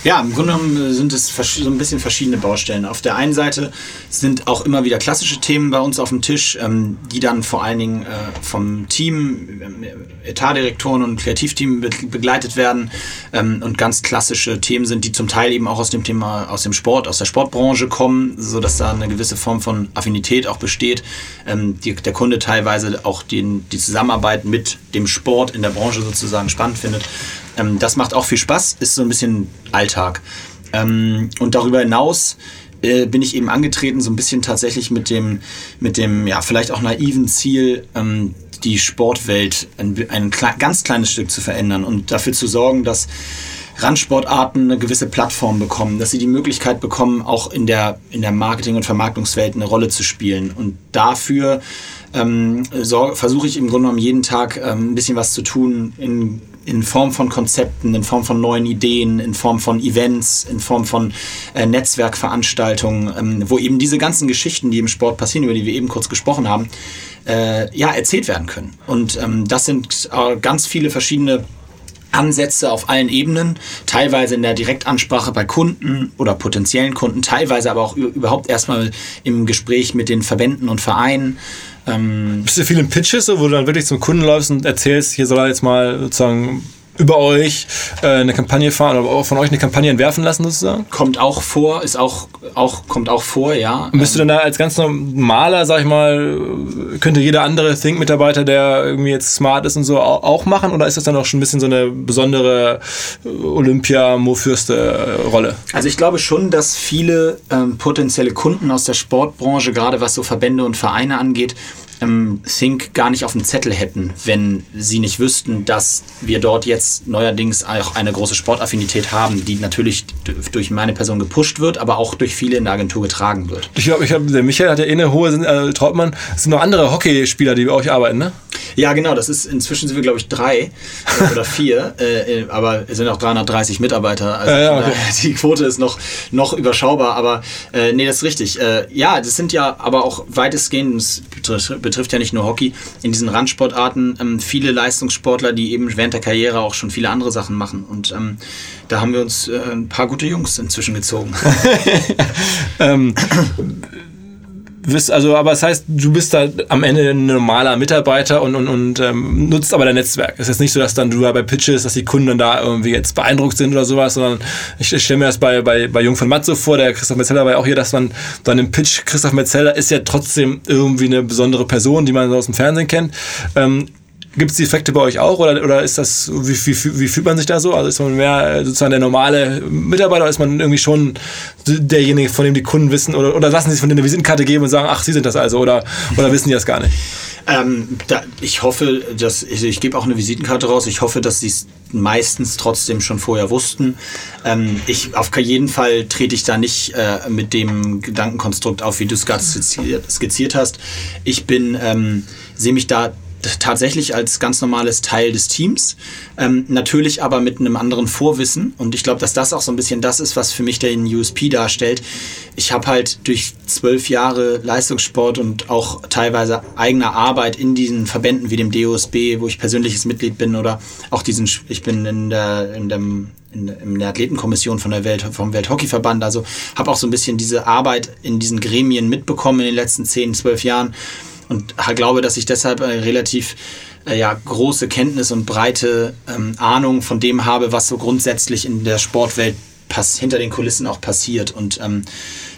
Ja, im Grunde genommen sind es so ein bisschen verschiedene Baustellen. Auf der einen Seite sind auch immer wieder klassische Themen bei uns auf dem Tisch, ähm, die dann vor allen Dingen äh, vom Team, äh, Etatdirektoren und Kreativteam begleitet werden ähm, und ganz klassische Themen sind, die zum Teil eben auch aus dem Thema, aus dem Sport, aus der Sportbranche kommen, sodass da eine gewisse Form von Affinität auch besteht. Ähm, der Kunde teilweise auch den, die Zusammenarbeit mit dem Sport in der Branche sozusagen spannend findet. Ähm, das macht auch viel Spaß, ist so ein bisschen Alltag. Ähm, und darüber hinaus äh, bin ich eben angetreten, so ein bisschen tatsächlich mit dem, mit dem ja, vielleicht auch naiven Ziel, ähm, die Sportwelt ein, ein ganz kleines Stück zu verändern und dafür zu sorgen, dass Randsportarten eine gewisse Plattform bekommen, dass sie die Möglichkeit bekommen, auch in der, in der Marketing- und Vermarktungswelt eine Rolle zu spielen. Und dafür ähm, versuche ich im Grunde genommen jeden Tag ähm, ein bisschen was zu tun in in Form von Konzepten, in Form von neuen Ideen, in Form von Events, in Form von äh, Netzwerkveranstaltungen, ähm, wo eben diese ganzen Geschichten, die im Sport passieren, über die wir eben kurz gesprochen haben, äh, ja, erzählt werden können. Und ähm, das sind äh, ganz viele verschiedene Ansätze auf allen Ebenen, teilweise in der Direktansprache bei Kunden oder potenziellen Kunden, teilweise aber auch überhaupt erstmal im Gespräch mit den Verbänden und Vereinen. Ähm Bist du viel in Pitches, wo du dann wirklich zum Kunden läufst und erzählst, hier soll er jetzt mal sozusagen über euch äh, eine Kampagne fahren oder auch von euch eine Kampagne entwerfen lassen sozusagen? Kommt auch vor, ist auch, auch kommt auch vor, ja. Bist du dann da als ganz normaler, sag ich mal, könnte jeder andere Think-Mitarbeiter, der irgendwie jetzt smart ist und so, auch machen? Oder ist das dann auch schon ein bisschen so eine besondere Olympia-Mo-Fürste-Rolle? Also ich glaube schon, dass viele ähm, potenzielle Kunden aus der Sportbranche, gerade was so Verbände und Vereine angeht, ähm, Think gar nicht auf dem Zettel hätten, wenn sie nicht wüssten, dass wir dort jetzt neuerdings auch eine große Sportaffinität haben, die natürlich durch meine Person gepusht wird, aber auch durch viele in der Agentur getragen wird. Ich glaube, ich hab, der Michael hat ja eh eine hohe, äh, Trautmann, es sind noch andere Hockeyspieler, die bei euch arbeiten, ne? Ja, genau, das ist inzwischen sind wir, glaube ich, drei äh, oder vier, äh, äh, aber es sind auch 330 Mitarbeiter. Also Ja, okay. die Quote ist noch, noch überschaubar, aber äh, nee, das ist richtig. Ja, das sind ja aber auch weitestgehend, das betrifft, ja nicht nur Hockey, in diesen Randsportarten ähm, viele Leistungssportler, die eben während der Karriere auch schon viele andere Sachen machen. Und ähm, da haben wir uns äh, ein paar gute Jungs inzwischen gezogen. ähm, wirst, also, aber das heißt, du bist da am Ende ein normaler Mitarbeiter und, und, und ähm, nutzt aber dein Netzwerk. Es ist jetzt nicht so, dass dann du da bei Pitches, dass die Kunden dann da irgendwie jetzt beeindruckt sind oder sowas, sondern ich, ich stelle mir das bei, bei, bei Jung von Matt so vor, der Christoph Metzeler war ja auch hier, dass man dann im Pitch, Christoph Metzeler ist ja trotzdem irgendwie eine besondere Person, die man aus dem Fernsehen kennt. Ähm, Gibt es die Effekte bei euch auch oder, oder ist das, wie, wie, wie fühlt man sich da so? Also ist man mehr sozusagen der normale Mitarbeiter oder ist man irgendwie schon derjenige, von dem die Kunden wissen oder, oder lassen sie sich von denen eine Visitenkarte geben und sagen, ach, sie sind das also oder, oder wissen die das gar nicht? Ähm, da, ich hoffe, dass ich, ich gebe auch eine Visitenkarte raus. Ich hoffe, dass sie es meistens trotzdem schon vorher wussten. Ähm, ich auf jeden Fall trete ich da nicht äh, mit dem Gedankenkonstrukt auf, wie du es gerade skizziert, skizziert hast. Ich bin ähm, sehe mich da tatsächlich als ganz normales Teil des Teams, ähm, natürlich aber mit einem anderen Vorwissen und ich glaube, dass das auch so ein bisschen das ist, was für mich den USP darstellt. Ich habe halt durch zwölf Jahre Leistungssport und auch teilweise eigener Arbeit in diesen Verbänden wie dem DOSB, wo ich persönliches Mitglied bin oder auch diesen, ich bin in der, in dem in, der Athletenkommission von der Welt, vom Welthockeyverband. Also habe auch so ein bisschen diese Arbeit in diesen Gremien mitbekommen in den letzten zehn, zwölf Jahren und glaube, dass ich deshalb eine relativ äh, ja, große Kenntnis und breite ähm, Ahnung von dem habe, was so grundsätzlich in der Sportwelt pass hinter den Kulissen auch passiert. Und ähm,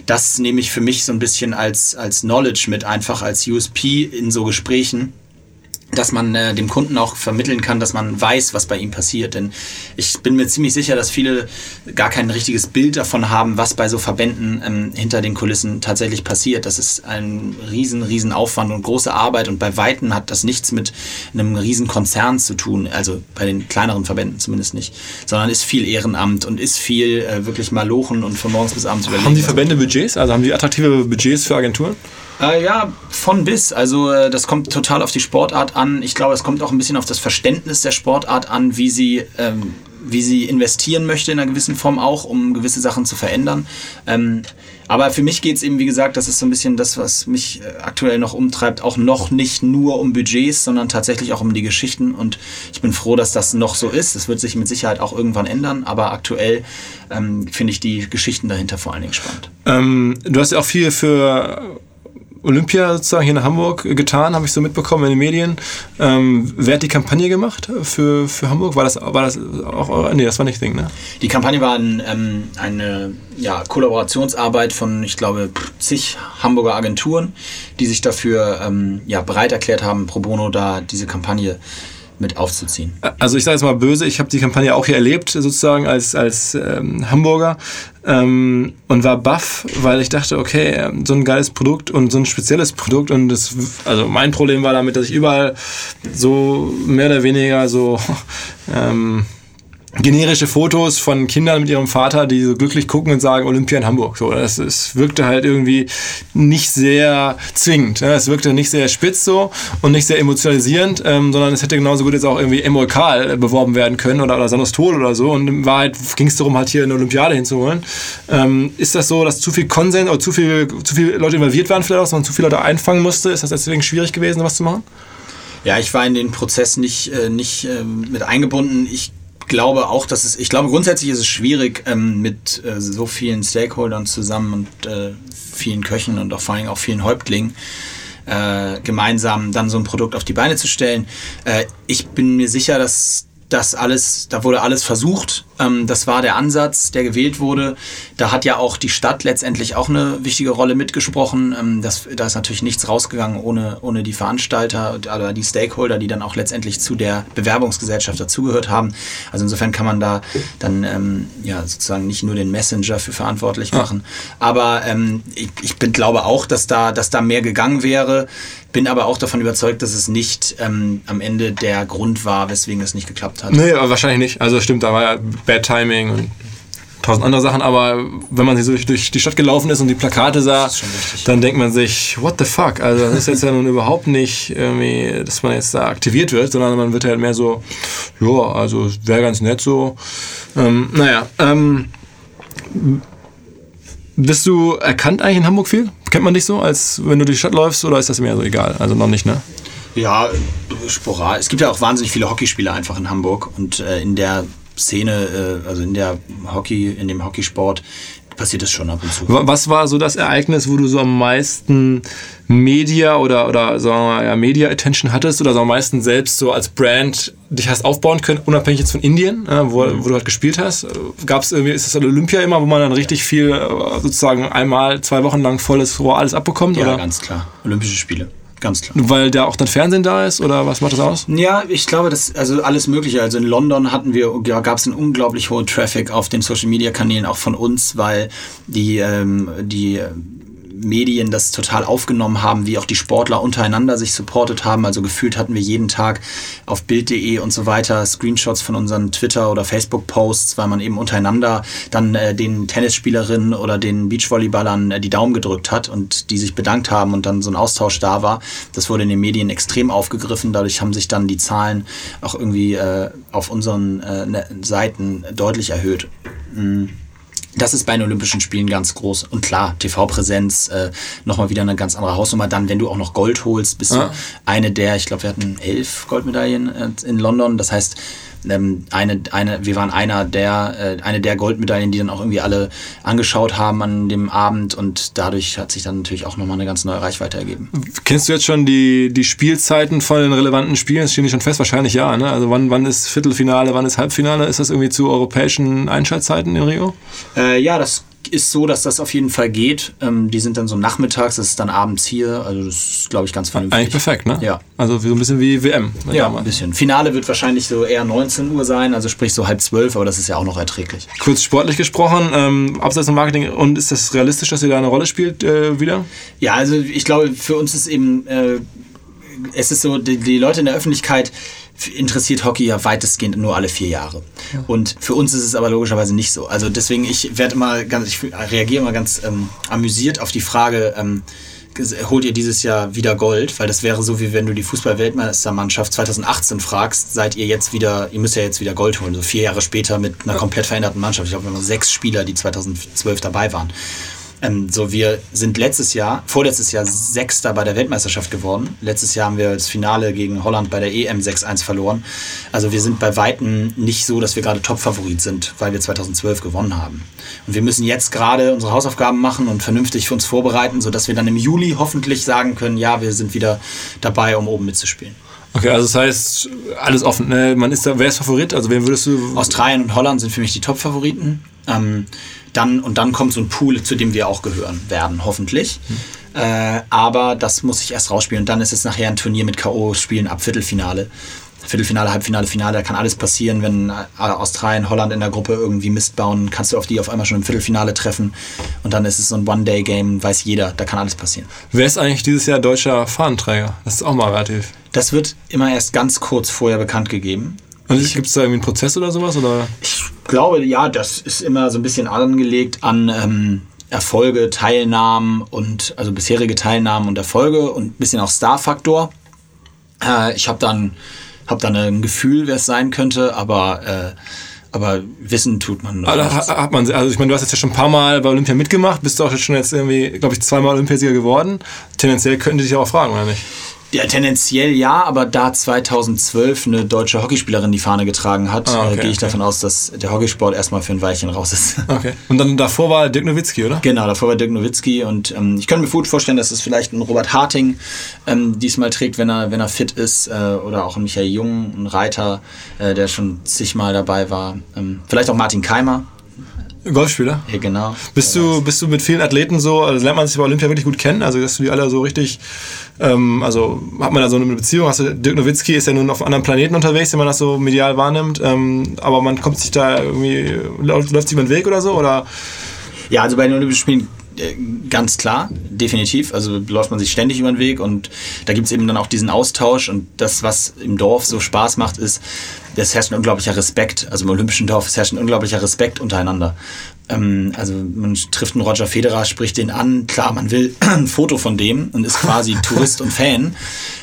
das nehme ich für mich so ein bisschen als, als Knowledge mit, einfach als USP in so Gesprächen dass man äh, dem Kunden auch vermitteln kann, dass man weiß, was bei ihm passiert. Denn ich bin mir ziemlich sicher, dass viele gar kein richtiges Bild davon haben, was bei so Verbänden ähm, hinter den Kulissen tatsächlich passiert. Das ist ein riesen, riesen Aufwand und große Arbeit und bei Weitem hat das nichts mit einem riesen Konzern zu tun, also bei den kleineren Verbänden zumindest nicht, sondern ist viel Ehrenamt und ist viel äh, wirklich malochen und von morgens bis abends überlegen. Haben die Verbände Budgets? Also haben die attraktive Budgets für Agenturen? Äh, ja, von bis. Also äh, das kommt total auf die Sportart an. Ich glaube, es kommt auch ein bisschen auf das Verständnis der Sportart an, wie sie, ähm, wie sie investieren möchte in einer gewissen Form auch, um gewisse Sachen zu verändern. Ähm, aber für mich geht es eben, wie gesagt, das ist so ein bisschen das, was mich äh, aktuell noch umtreibt, auch noch nicht nur um Budgets, sondern tatsächlich auch um die Geschichten. Und ich bin froh, dass das noch so ist. Das wird sich mit Sicherheit auch irgendwann ändern, aber aktuell ähm, finde ich die Geschichten dahinter vor allen Dingen spannend. Ähm, du hast ja auch viel für Olympia sozusagen hier in Hamburg getan, habe ich so mitbekommen in den Medien. Ähm, wer hat die Kampagne gemacht für, für Hamburg? War das, war das auch eure? Nee, das war nicht Ding, ne? Die Kampagne war ein, ähm, eine ja, Kollaborationsarbeit von, ich glaube, zig Hamburger Agenturen, die sich dafür ähm, ja, bereit erklärt haben, pro bono da diese Kampagne mit aufzuziehen. Also ich sage jetzt mal böse, ich habe die Kampagne auch hier erlebt, sozusagen als, als ähm, Hamburger ähm, und war baff, weil ich dachte, okay, ähm, so ein geiles Produkt und so ein spezielles Produkt und das, also mein Problem war damit, dass ich überall so mehr oder weniger so ähm, generische Fotos von Kindern mit ihrem Vater, die so glücklich gucken und sagen Olympia in Hamburg. So, das, das wirkte halt irgendwie nicht sehr zwingend. Ne? Es wirkte nicht sehr spitz so und nicht sehr emotionalisierend, ähm, sondern es hätte genauso gut jetzt auch irgendwie Emolkal beworben werden können oder, oder Sanostol oder so. Und in Wahrheit ging es darum, halt hier eine Olympiade hinzuholen. Ähm, ist das so, dass zu viel Konsens oder zu, viel, zu viele Leute involviert waren, vielleicht auch, dass man zu viele Leute einfangen musste? Ist das deswegen schwierig gewesen, was zu machen? Ja, ich war in den Prozess nicht, äh, nicht äh, mit eingebunden. Ich glaube auch, dass es, ich glaube grundsätzlich ist es schwierig, ähm, mit äh, so vielen Stakeholdern zusammen und äh, vielen Köchen und auch vor allem auch vielen Häuptlingen äh, gemeinsam dann so ein Produkt auf die Beine zu stellen. Äh, ich bin mir sicher, dass das alles, da wurde alles versucht. Ähm, das war der Ansatz, der gewählt wurde. Da hat ja auch die Stadt letztendlich auch eine wichtige Rolle mitgesprochen. Ähm, das, da ist natürlich nichts rausgegangen ohne, ohne die Veranstalter oder die Stakeholder, die dann auch letztendlich zu der Bewerbungsgesellschaft dazugehört haben. Also insofern kann man da dann ähm, ja sozusagen nicht nur den Messenger für verantwortlich machen. Aber ich, ich bin, glaube auch, dass da, dass da mehr gegangen wäre. Bin aber auch davon überzeugt, dass es nicht ähm, am Ende der Grund war, weswegen es nicht geklappt hat. Nee, wahrscheinlich nicht. Also stimmt, da war ja Bad Timing und tausend andere Sachen, aber wenn man so durch, durch die Stadt gelaufen ist und die Plakate sah, dann denkt man sich, what the fuck? Also das ist jetzt ja nun überhaupt nicht irgendwie, dass man jetzt da aktiviert wird, sondern man wird halt mehr so, ja, also wäre ganz nett so. Ähm, naja, ähm, bist du erkannt eigentlich in Hamburg viel? Kennt man dich so, als wenn du durch die Stadt läufst oder ist das mir so egal? Also noch nicht, ne? Ja, sporadisch. Es gibt ja auch wahnsinnig viele Hockeyspieler einfach in Hamburg und äh, in der Szene, äh, also in der Hockey, in dem Hockeysport, passiert das schon ab und zu. Was war so das Ereignis, wo du so am meisten Media oder, oder sagen wir mal, ja, Media Attention hattest oder so am meisten selbst so als Brand dich hast aufbauen können, unabhängig jetzt von Indien, äh, wo, mhm. wo, du halt gespielt hast? Gab es irgendwie, ist das Olympia immer, wo man dann richtig viel äh, sozusagen einmal, zwei Wochen lang volles Rohr alles abbekommt? Ja, oder? ganz klar. Olympische Spiele. Ganz klar. Weil da auch dann Fernsehen da ist oder was macht das aus? Ja, ich glaube, das also alles Mögliche. Also in London hatten wir, ja, gab es einen unglaublich hohen Traffic auf den Social Media Kanälen auch von uns, weil die, ähm, die Medien das total aufgenommen haben, wie auch die Sportler untereinander sich supportet haben. Also gefühlt hatten wir jeden Tag auf Bild.de und so weiter Screenshots von unseren Twitter- oder Facebook-Posts, weil man eben untereinander dann äh, den Tennisspielerinnen oder den Beachvolleyballern äh, die Daumen gedrückt hat und die sich bedankt haben und dann so ein Austausch da war. Das wurde in den Medien extrem aufgegriffen. Dadurch haben sich dann die Zahlen auch irgendwie äh, auf unseren äh, Seiten deutlich erhöht. Mhm. Das ist bei den Olympischen Spielen ganz groß. Und klar, TV-Präsenz, äh, nochmal wieder eine ganz andere Hausnummer. Dann, wenn du auch noch Gold holst, bist ja. du eine der, ich glaube, wir hatten elf Goldmedaillen äh, in London. Das heißt, ähm, eine, eine, wir waren einer der, äh, eine der Goldmedaillen, die dann auch irgendwie alle angeschaut haben an dem Abend und dadurch hat sich dann natürlich auch nochmal eine ganz neue Reichweite ergeben. Kennst du jetzt schon die, die Spielzeiten von den relevanten Spielen? Das stehen die schon fest? Wahrscheinlich ja. Ne? Also wann, wann ist Viertelfinale, wann ist Halbfinale? Ist das irgendwie zu europäischen Einschaltzeiten in Rio? Äh, ja, das ist so, dass das auf jeden Fall geht. Ähm, die sind dann so nachmittags, das ist dann abends hier. Also das ist, glaube ich, ganz vernünftig. Eigentlich perfekt, ne? Ja. Also so ein bisschen wie WM. Ne, ja, damals. ein bisschen. Finale wird wahrscheinlich so eher 19 Uhr sein, also sprich so halb zwölf, aber das ist ja auch noch erträglich. Kurz sportlich gesprochen, ähm, abseits vom Marketing, und ist das realistisch, dass ihr da eine Rolle spielt äh, wieder? Ja, also ich glaube, für uns ist eben, äh, es ist so, die, die Leute in der Öffentlichkeit interessiert Hockey ja weitestgehend nur alle vier Jahre. Ja. Und für uns ist es aber logischerweise nicht so. Also deswegen, ich werde immer ganz, ich reagiere immer ganz ähm, amüsiert auf die Frage, ähm, holt ihr dieses Jahr wieder Gold? Weil das wäre so, wie wenn du die Fußball-Weltmeistermannschaft 2018 fragst, seid ihr jetzt wieder, ihr müsst ja jetzt wieder Gold holen, so vier Jahre später mit einer komplett veränderten Mannschaft. Ich glaube, wir haben sechs Spieler, die 2012 dabei waren. Ähm, so, wir sind letztes Jahr, vorletztes Jahr Sechster bei der Weltmeisterschaft geworden. Letztes Jahr haben wir das Finale gegen Holland bei der EM 6-1 verloren. Also wir sind bei Weitem nicht so, dass wir gerade Top-Favorit sind, weil wir 2012 gewonnen haben. Und wir müssen jetzt gerade unsere Hausaufgaben machen und vernünftig für uns vorbereiten, sodass wir dann im Juli hoffentlich sagen können, ja, wir sind wieder dabei, um oben mitzuspielen. Okay, also das heißt, alles offen. Ne? Man ist da, wer ist Favorit? Also wen würdest du. Australien und Holland sind für mich die Top-Favoriten. Ähm, dann, und dann kommt so ein Pool, zu dem wir auch gehören werden, hoffentlich. Mhm. Äh, aber das muss ich erst rausspielen. Und dann ist es nachher ein Turnier mit K.O.-Spielen ab Viertelfinale. Viertelfinale, Halbfinale, Finale, da kann alles passieren, wenn äh, Australien, Holland in der Gruppe irgendwie Mist bauen, kannst du auf die auf einmal schon im Viertelfinale treffen und dann ist es so ein One-Day-Game, weiß jeder, da kann alles passieren. Wer ist eigentlich dieses Jahr deutscher Fahnenträger? Das ist auch mal relativ. Das wird immer erst ganz kurz vorher bekannt gegeben. Und gibt es da irgendwie einen Prozess oder sowas? Oder? Ich glaube, ja, das ist immer so ein bisschen angelegt an ähm, Erfolge, Teilnahmen und also bisherige Teilnahmen und Erfolge und ein bisschen auch Star-Faktor. Äh, ich habe dann, hab dann ein Gefühl, wer es sein könnte, aber äh, aber wissen tut man noch. Also, hat man, also ich meine, du hast jetzt ja schon ein paar Mal bei Olympia mitgemacht, bist du auch jetzt schon jetzt irgendwie, glaube ich, zweimal Olympiasieger geworden. Tendenziell könnten die dich auch fragen, oder nicht? Ja, tendenziell ja, aber da 2012 eine deutsche Hockeyspielerin die Fahne getragen hat, ah, okay, äh, gehe ich okay. davon aus, dass der Hockeysport erstmal für ein Weilchen raus ist. Okay. Und dann davor war Dirk Nowitzki, oder? Genau, davor war Dirk Nowitzki und ähm, ich könnte mir gut vorstellen, dass es vielleicht ein Robert Harting ähm, diesmal trägt, wenn er, wenn er fit ist, äh, oder auch ein Michael Jung, ein Reiter, äh, der schon zigmal dabei war. Ähm, vielleicht auch Martin Keimer, Golfspieler? Ja, genau. Bist du, bist du mit vielen Athleten so, also lernt man sich bei Olympia wirklich gut kennen, also dass du die alle so richtig, ähm, also hat man da so eine Beziehung, hast du, Dirk Nowitzki ist ja nun auf anderen Planeten unterwegs, wenn man das so medial wahrnimmt, ähm, aber man kommt sich da irgendwie, läuft, läuft sich über den Weg oder so, oder? Ja, also bei den Olympischen Spielen äh, ganz klar, definitiv. Also läuft man sich ständig über den Weg und da gibt es eben dann auch diesen Austausch und das, was im Dorf so Spaß macht, ist, es herrscht ein unglaublicher Respekt. Also im Olympischen Dorf, es herrscht ein unglaublicher Respekt untereinander. Ähm, also man trifft einen Roger Federer, spricht den an. Klar, man will ein Foto von dem und ist quasi Tourist und Fan.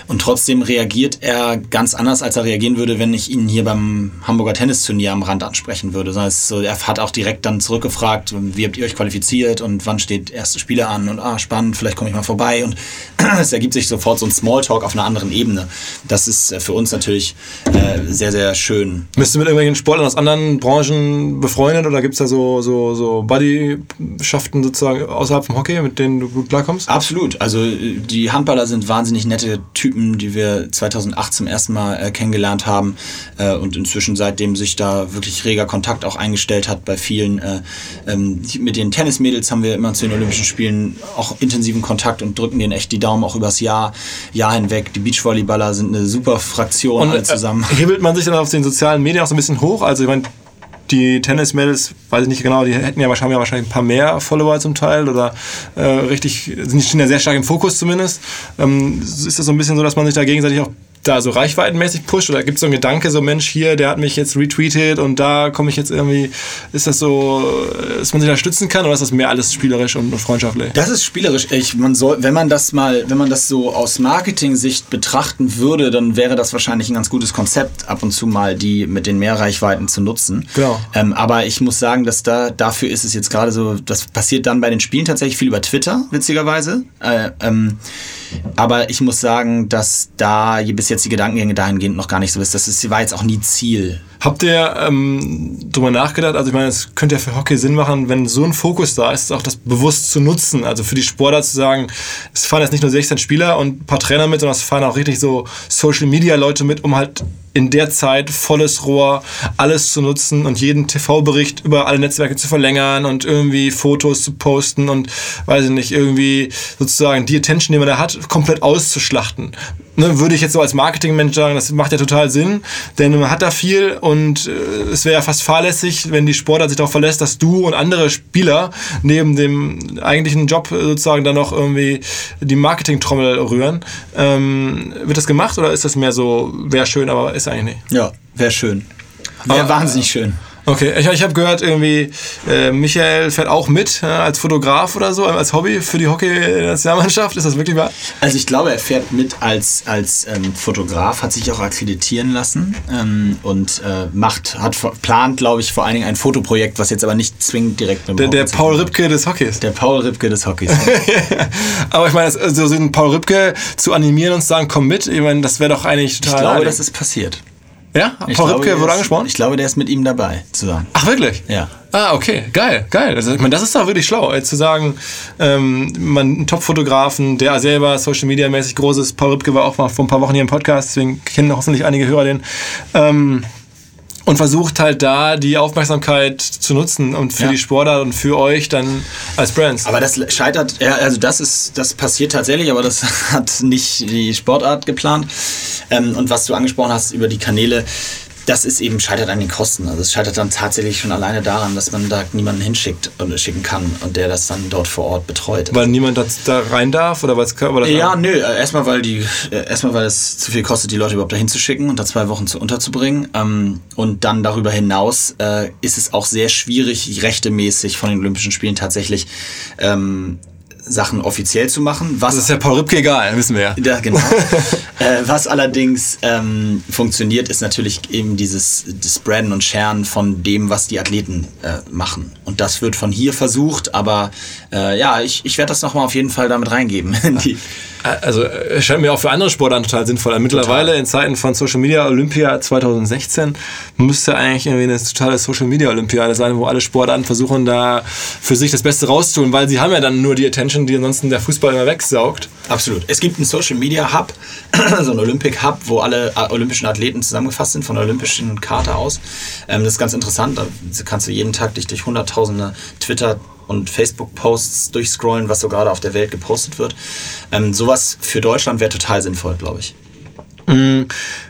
Und trotzdem reagiert er ganz anders, als er reagieren würde, wenn ich ihn hier beim Hamburger Tennisturnier am Rand ansprechen würde. So, er hat auch direkt dann zurückgefragt, wie habt ihr euch qualifiziert und wann steht erste Spiele an und ah, spannend, vielleicht komme ich mal vorbei. Und es ergibt sich sofort so ein Smalltalk auf einer anderen Ebene. Das ist äh, für uns natürlich äh, sehr, sehr schön. Bist du mit irgendwelchen Sportlern aus anderen Branchen befreundet oder gibt es da so, so, so Buddyschaften sozusagen außerhalb vom Hockey, mit denen du gut klarkommst? Absolut. Also die Handballer sind wahnsinnig nette Typen Typen, die wir 2008 zum ersten Mal äh, kennengelernt haben äh, und inzwischen seitdem sich da wirklich reger Kontakt auch eingestellt hat bei vielen. Äh, ähm, mit den Tennismädels haben wir immer zu den Olympischen Spielen auch intensiven Kontakt und drücken denen echt die Daumen auch übers Jahr, Jahr hinweg. Die Beachvolleyballer sind eine super Fraktion und, alle äh, zusammen. hebelt man sich dann auf den sozialen Medien auch so ein bisschen hoch? Also ich meine, die Tennis-Mädels, weiß ich nicht genau, die hätten ja wahrscheinlich, wahrscheinlich ein paar mehr Follower zum Teil oder äh, richtig, sind, stehen ja sehr stark im Fokus zumindest. Ähm, ist das so ein bisschen so, dass man sich da gegenseitig auch da so reichweitenmäßig pusht? Oder gibt es so einen Gedanke, so Mensch, hier, der hat mich jetzt retweetet und da komme ich jetzt irgendwie, ist das so, dass man sich da stützen kann oder ist das mehr alles spielerisch und, freundschaftlich? Das ist spielerisch. Ich, man soll, wenn man das mal, wenn man das so aus Marketing-Sicht betrachten würde, dann wäre das wahrscheinlich ein ganz gutes Konzept, ab und zu mal die mit den Mehrreichweiten zu nutzen. Genau. Ähm, aber ich muss sagen, dass da, dafür ist es jetzt gerade so, das passiert dann bei den Spielen tatsächlich viel über Twitter, witzigerweise. Äh, ähm, aber ich muss sagen, dass da bis jetzt die Gedankengänge dahingehend noch gar nicht so ist. Das ist, war jetzt auch nie Ziel. Habt ihr ähm, drüber nachgedacht? Also ich meine, es könnte ja für Hockey Sinn machen, wenn so ein Fokus da ist, auch das bewusst zu nutzen. Also für die Sportler zu sagen, es fahren jetzt nicht nur 16 Spieler und ein paar Trainer mit, sondern es fahren auch richtig so Social Media Leute mit, um halt in der Zeit volles Rohr alles zu nutzen und jeden TV-Bericht über alle Netzwerke zu verlängern und irgendwie Fotos zu posten und weiß ich nicht, irgendwie sozusagen die Attention, die man da hat, komplett auszuschlachten. Ne, würde ich jetzt so als Marketingmensch sagen, das macht ja total Sinn, denn man hat da viel und äh, es wäre ja fast fahrlässig, wenn die Sportart sich darauf verlässt, dass du und andere Spieler neben dem eigentlichen Job sozusagen dann noch irgendwie die Marketingtrommel rühren. Ähm, wird das gemacht oder ist das mehr so, wäre schön, aber ist eigentlich nicht? Ja, wäre schön. Wäre wahnsinnig schön. Okay, ich, ich habe gehört, irgendwie äh, Michael fährt auch mit äh, als Fotograf oder so, als Hobby für die Hockey-Nationalmannschaft. Ist das wirklich wahr? Also ich glaube, er fährt mit als, als ähm, Fotograf, hat sich auch akkreditieren lassen ähm, und äh, macht, hat plant, glaube ich, vor allen Dingen ein Fotoprojekt, was jetzt aber nicht zwingend direkt mit dem Der, der Paul Ripke des Hockeys. Der Paul Ripke des Hockeys. aber ich meine, so also, Paul Ripke zu animieren und zu sagen, komm mit, ich meine, das wäre doch eigentlich total. Ich glaube, das ist passiert. Ja? Ich Paul Ripke wurde angesprochen? Ich glaube, der ist mit ihm dabei zusammen. Ach, wirklich? Ja. Ah, okay. Geil, geil. Also, ich meine, das ist doch wirklich schlau, zu sagen, ähm, man, einen Top-Fotografen, der selber Social Media mäßig groß ist. Paul Ripke war auch mal vor ein paar Wochen hier im Podcast, deswegen kennen hoffentlich einige Hörer den. Ähm, und versucht halt da die Aufmerksamkeit zu nutzen und für ja. die Sportler und für euch dann als Brands. Aber das scheitert, also das ist, das passiert tatsächlich, aber das hat nicht die Sportart geplant. Ähm, und was du angesprochen hast über die Kanäle, das ist eben scheitert an den Kosten. Also es scheitert dann tatsächlich schon alleine daran, dass man da niemanden hinschickt und schicken kann und der das dann dort vor Ort betreut. Weil niemand da rein darf oder was? Oder ja, nö. Erstmal weil die, äh, erstmal weil es zu viel kostet, die Leute überhaupt dahin zu schicken und da zwei Wochen zu unterzubringen. Ähm, und dann darüber hinaus äh, ist es auch sehr schwierig, rechtemäßig von den Olympischen Spielen tatsächlich ähm, Sachen offiziell zu machen. Was das ist ja Paul Ripke egal, wissen wir ja. ja genau. äh, was allerdings ähm, funktioniert, ist natürlich eben dieses Spreaden und Sharen von dem, was die Athleten äh, machen. Und das wird von hier versucht, aber äh, ja, ich, ich werde das nochmal auf jeden Fall damit reingeben. die, also es scheint mir auch für andere Sportarten total sinnvoll. Mittlerweile total. in Zeiten von Social Media Olympia 2016 müsste eigentlich irgendwie eine totale Social Media Olympiade sein, wo alle Sportarten versuchen da für sich das Beste rauszutun, weil sie haben ja dann nur die Attention, die ansonsten der Fußball immer wegsaugt. Absolut. Es gibt einen Social Media Hub, so einen Olympic Hub, wo alle äh, olympischen Athleten zusammengefasst sind von der olympischen Karte aus. Ähm, das ist ganz interessant. Da kannst du jeden Tag dich durch hunderttausende Twitter und Facebook-Posts durchscrollen, was so gerade auf der Welt gepostet wird. Ähm, sowas für Deutschland wäre total sinnvoll, glaube ich. Mm,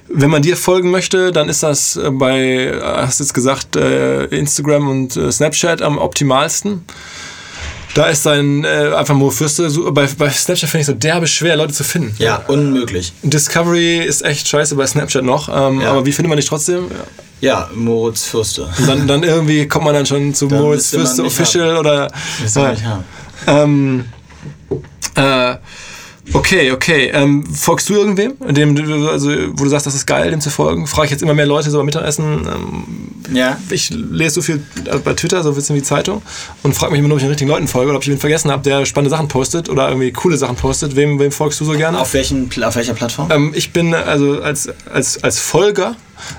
wenn man dir folgen möchte, dann ist das äh, bei, hast du jetzt gesagt, äh, Instagram und äh, Snapchat am optimalsten. Da ist sein äh, einfach Mo Fürste. So, bei, bei Snapchat finde ich so derbe schwer, Leute zu finden. Ja, unmöglich. Discovery ist echt scheiße bei Snapchat noch. Ähm, Ja. Aber wie findet man dich trotzdem? Ja, Moritz Fürste. Und dann, dann irgendwie kommt man dann schon zu Dann Moritz müsste man Fürste Official oder. Das soll Ja. ich haben. Ähm, äh, okay, okay. Ähm, folgst du irgendwem, dem, also, wo du sagst, das ist geil, dem zu folgen? Frage ich jetzt immer mehr Leute so beim Mittagessen. Ähm, Ja. ich lese so viel äh, bei Twitter, so ein bisschen wie Zeitung und frage mich immer, nur, ob ich den richtigen Leuten folge oder ob ich wen vergessen habe, der spannende Sachen postet oder irgendwie coole Sachen postet. Wem, wem folgst du so gerne? Auf, welchen, auf welcher Plattform? Ähm, ich bin also als, als, als Folger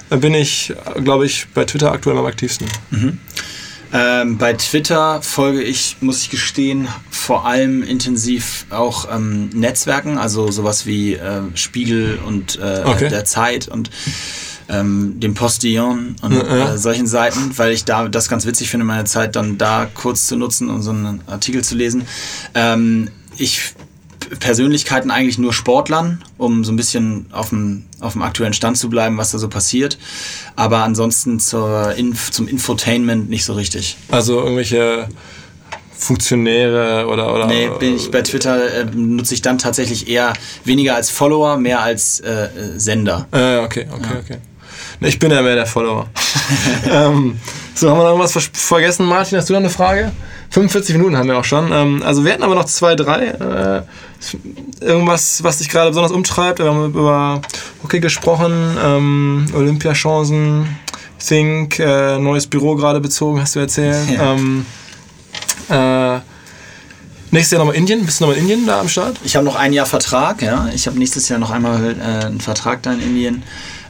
bin ich, glaube ich, bei Twitter aktuell am aktivsten. Ähm, bei Twitter folge ich, muss ich gestehen, vor allem intensiv auch ähm, Netzwerken, also sowas wie äh, Spiegel und äh, Okay. der Zeit und ähm, dem Postillon und Ja. äh, solchen Seiten, weil ich da das ganz witzig finde, meine Zeit dann da kurz zu nutzen und so einen Artikel zu lesen. Ähm, ich Persönlichkeiten eigentlich nur Sportlern, um so ein bisschen auf dem, auf dem aktuellen Stand zu bleiben, was da so passiert. Aber ansonsten zur Inf zum Infotainment nicht so richtig. Also irgendwelche Funktionäre oder. oder Nee, bin ich bei Twitter äh, nutze ich dann tatsächlich eher weniger als Follower, mehr als äh, äh, Sender. Äh, okay, okay, okay. Ich bin ja mehr der Follower. ähm, so, haben wir noch vers- vergessen? Martin, hast du noch eine Frage? 45 Minuten haben wir auch schon. Ähm, also wir hatten aber noch zwei, drei. Äh, irgendwas, was dich gerade besonders umtreibt. Wir haben über Hockey gesprochen, ähm, Olympiachancen, Think, äh, neues Büro gerade bezogen, hast du erzählt. Ja. Ähm, äh, nächstes Jahr nochmal Indien. Bist du nochmal in Indien da am Start? Ich habe noch ein Jahr Vertrag, ja. Ich habe nächstes Jahr noch einmal äh, einen Vertrag da in Indien.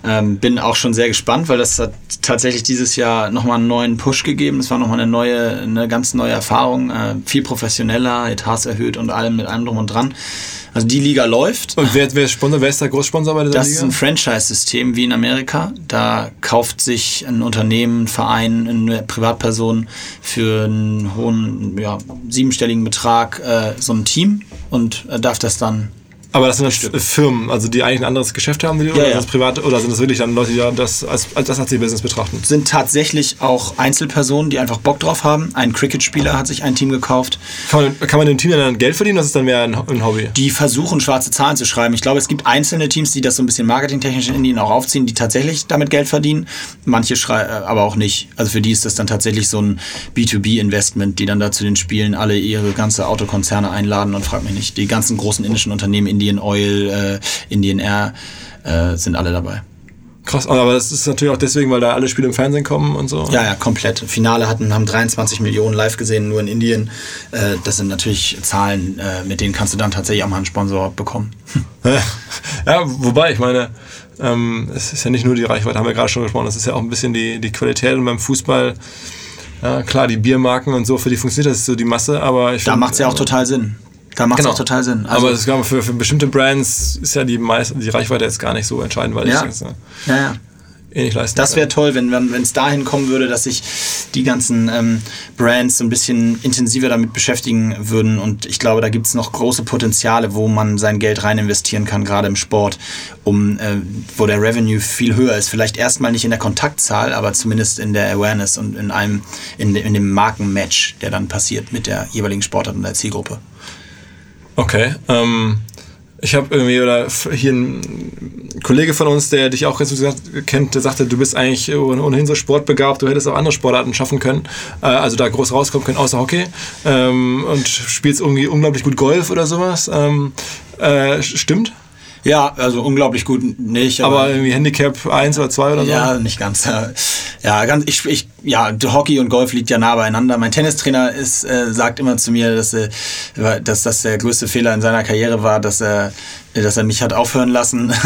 Ähm, bin auch schon sehr gespannt, weil das hat tatsächlich dieses Jahr nochmal einen neuen Push gegeben. Das war nochmal eine neue, eine ganz neue Erfahrung. Äh, viel professioneller, Etats erhöht und allem mit allem drum und dran. Also die Liga läuft. Und wer, wer ist Sponsor? Wer ist der Großsponsor bei dieser Das Liga? ist ein Franchise-System wie in Amerika. Da kauft sich ein Unternehmen, ein Verein, eine Privatperson für einen hohen, ja, siebenstelligen Betrag äh, so ein Team und äh, darf das dann Aber das sind dann Firmen, also die eigentlich ein anderes Geschäft haben, die, oder, Ja, sind ja. das private, oder sind das wirklich dann Leute, die das als, als das als ihr Business betrachten? sind tatsächlich auch Einzelpersonen, die einfach Bock drauf haben. Ein Cricket-Spieler hat sich ein Team gekauft. Kann man, kann man dem Team dann Geld verdienen? Das ist dann mehr ein, ein Hobby. Die versuchen, schwarze Zahlen zu schreiben. Ich glaube, es gibt einzelne Teams, die das so ein bisschen marketingtechnisch in Indien auch aufziehen, die tatsächlich damit Geld verdienen. Manche schrei äh, aber auch nicht. Also für die ist das dann tatsächlich so ein B2B-Investment, die dann da zu den Spielen alle ihre ganze Autokonzerne einladen und frag mich nicht. Die ganzen großen indischen Unternehmen, Indian Oil, äh, Indian Air, äh, sind alle dabei. Krass, aber das ist natürlich auch deswegen, weil da alle Spiele im Fernsehen kommen und so. Ja, ja, komplett. Finale hatten, haben 23 Millionen live gesehen, nur in Indien. Äh, das sind natürlich Zahlen, äh, mit denen kannst du dann tatsächlich auch mal einen Sponsor bekommen. Ja, wobei, ich meine, ähm, es ist ja nicht nur die Reichweite, haben wir gerade schon gesprochen, es ist ja auch ein bisschen die, die Qualität und beim Fußball, ja klar, die Biermarken und so, für die funktioniert das so die Masse, aber ich Da macht es ja auch äh, total Sinn. Da macht es Genau. auch total Sinn. Also, aber es gab für, für bestimmte Brands ist ja die, meist, die Reichweite jetzt gar nicht so entscheidend, weil Ja. ich das äh, ja, ja. eh nicht leisten Das wäre toll, wenn wenn es dahin kommen würde, dass sich die ganzen ähm, Brands so ein bisschen intensiver damit beschäftigen würden. Und ich glaube, da gibt es noch große Potenziale, wo man sein Geld rein investieren kann, gerade im Sport, um äh, wo der Revenue viel höher ist. Vielleicht erstmal nicht in der Kontaktzahl, aber zumindest in der Awareness und in einem in, in dem Markenmatch, der dann passiert mit der jeweiligen Sportart und der Zielgruppe. Okay. Ähm, ich habe irgendwie, oder hier ein Kollege von uns, der dich auch ganz gut gesagt- kennt, der sagte, du bist eigentlich ohne- ohnehin so sportbegabt, du hättest auch andere Sportarten schaffen können, äh, also da groß rauskommen können, außer Hockey. Ähm, und spielst irgendwie unglaublich gut Golf oder sowas. Ähm, äh, stimmt? Ja, also unglaublich gut nicht. Aber irgendwie Handicap 1 oder 2 oder so? Ja, nicht ganz. Ja, ganz. Ich, ich, ja, Hockey und Golf liegt ja nah beieinander. Mein Tennistrainer ist, äh, sagt immer zu mir, dass, äh, dass das der größte Fehler in seiner Karriere war, dass er, dass er mich hat aufhören lassen.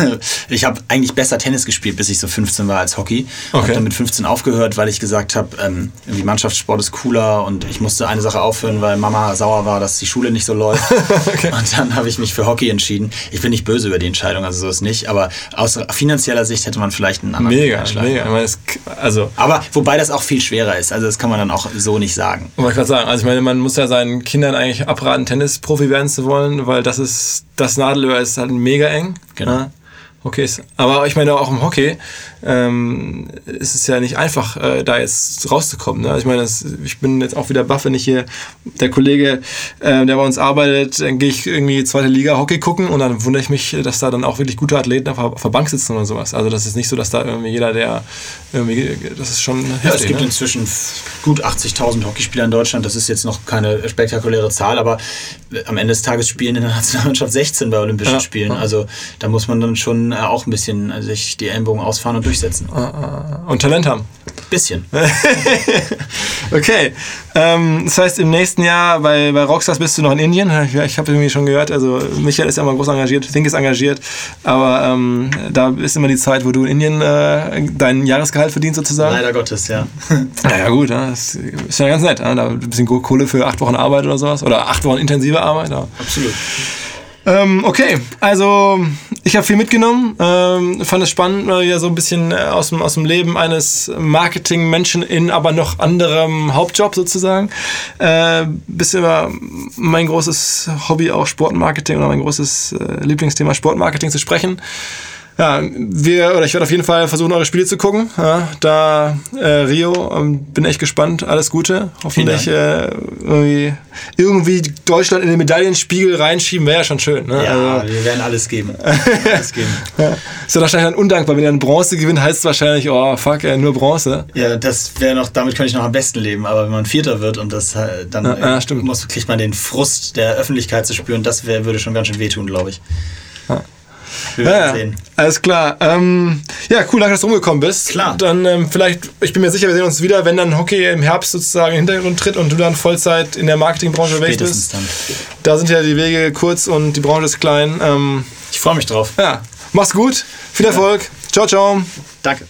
Ich habe eigentlich besser Tennis gespielt, bis ich so 15 war als Hockey. Okay. Habe dann mit 15 aufgehört, weil ich gesagt habe, ähm, irgendwie Mannschaftssport ist cooler und ich musste eine Sache aufhören, weil Mama sauer war, dass die Schule nicht so läuft. Und dann habe ich mich für Hockey entschieden. Ich bin nicht böse über die Entscheidung, also so ist nicht. Aber aus finanzieller Sicht hätte man vielleicht einen anderen Weg Mega, mega. Also, aber wobei das auch viel schwerer ist. Also das kann man dann auch so nicht sagen. wollte ich gerade sagen, also ich meine, man muss ja seinen Kindern eigentlich abraten, Tennisprofi werden zu wollen, weil das ist, das Nadelöhr ist halt mega eng. Genau. Ja? Hockeys. Aber ich meine, auch im Hockey ähm, ist es ja nicht einfach, äh, da jetzt rauszukommen. Ne? Ich meine, das, ich bin jetzt auch wieder baff, wenn ich hier, der Kollege, äh, der bei uns arbeitet, dann gehe ich irgendwie zweite Liga Hockey gucken und dann wundere ich mich, dass da dann auch wirklich gute Athleten auf, auf der Bank sitzen oder sowas. Also das ist nicht so, dass da irgendwie jeder, der irgendwie, das ist schon heftig, Ja, es gibt ne? inzwischen gut 80.000 Hockeyspieler in Deutschland. Das ist jetzt noch keine spektakuläre Zahl, aber am Ende des Tages spielen in der Nationalmannschaft 16 bei Olympischen ja, Spielen. Also da muss man dann schon äh, auch ein bisschen äh, sich die Ellenbogen ausfahren und durchsetzen. Ah, ah, ah. Und Talent haben. Bisschen. okay. Ähm, das heißt, im nächsten Jahr bei, bei Rockstars bist du noch in Indien. Ja, ich habe irgendwie schon gehört, also Michael ist ja immer groß engagiert, Think ist engagiert, aber ähm, da ist immer die Zeit, wo du in Indien äh, dein Jahresgehalt verdienst sozusagen. Leider Gottes, ja. naja gut, das ist ja ganz nett. Da ein bisschen Kohle für acht Wochen Arbeit oder sowas oder acht Wochen intensive Arbeit. Ja. Absolut. Ähm, okay, also ich habe viel mitgenommen, ähm, fand es spannend, mal wieder so ein bisschen äh, aus dem, aus dem Leben eines Marketingmenschen in aber noch anderem Hauptjob sozusagen. Äh, bisschen über mein großes Hobby auch Sportmarketing oder mein großes äh, Lieblingsthema Sportmarketing zu sprechen. Ja, wir, oder ich werde auf jeden Fall versuchen, eure Spiele zu gucken. Ja, da äh, Rio, ähm, bin echt gespannt. Alles Gute. Hoffentlich äh, irgendwie, irgendwie Deutschland in den Medaillenspiegel reinschieben, wäre ja schon schön. Ne? Ja, also, wir werden alles geben. alles geben. ja. Ist ja wahrscheinlich dann undankbar. Wenn ihr ein Bronze gewinnt, heißt es wahrscheinlich, oh fuck, ey, nur Bronze. Ja, das wäre noch, damit könnte ich noch am besten leben. Aber wenn man Vierter wird und das äh, dann ja, ja, muss, kriegt man den Frust der Öffentlichkeit zu spüren, das wär, würde schon ganz schön wehtun, glaube ich. Ja. Ja, ja, alles klar. Ähm, ja, cool, danke, dass du rumgekommen bist. Klar. Dann ähm, vielleicht, ich bin mir sicher, wir sehen uns wieder, wenn dann Hockey im Herbst sozusagen in den Hintergrund tritt und du dann Vollzeit in der Marketingbranche weg bist. Dann. Da sind ja die Wege kurz und die Branche ist klein. Ähm, ich freue mich drauf. Ja, mach's gut, viel Erfolg. Ja. Ciao, ciao. Danke.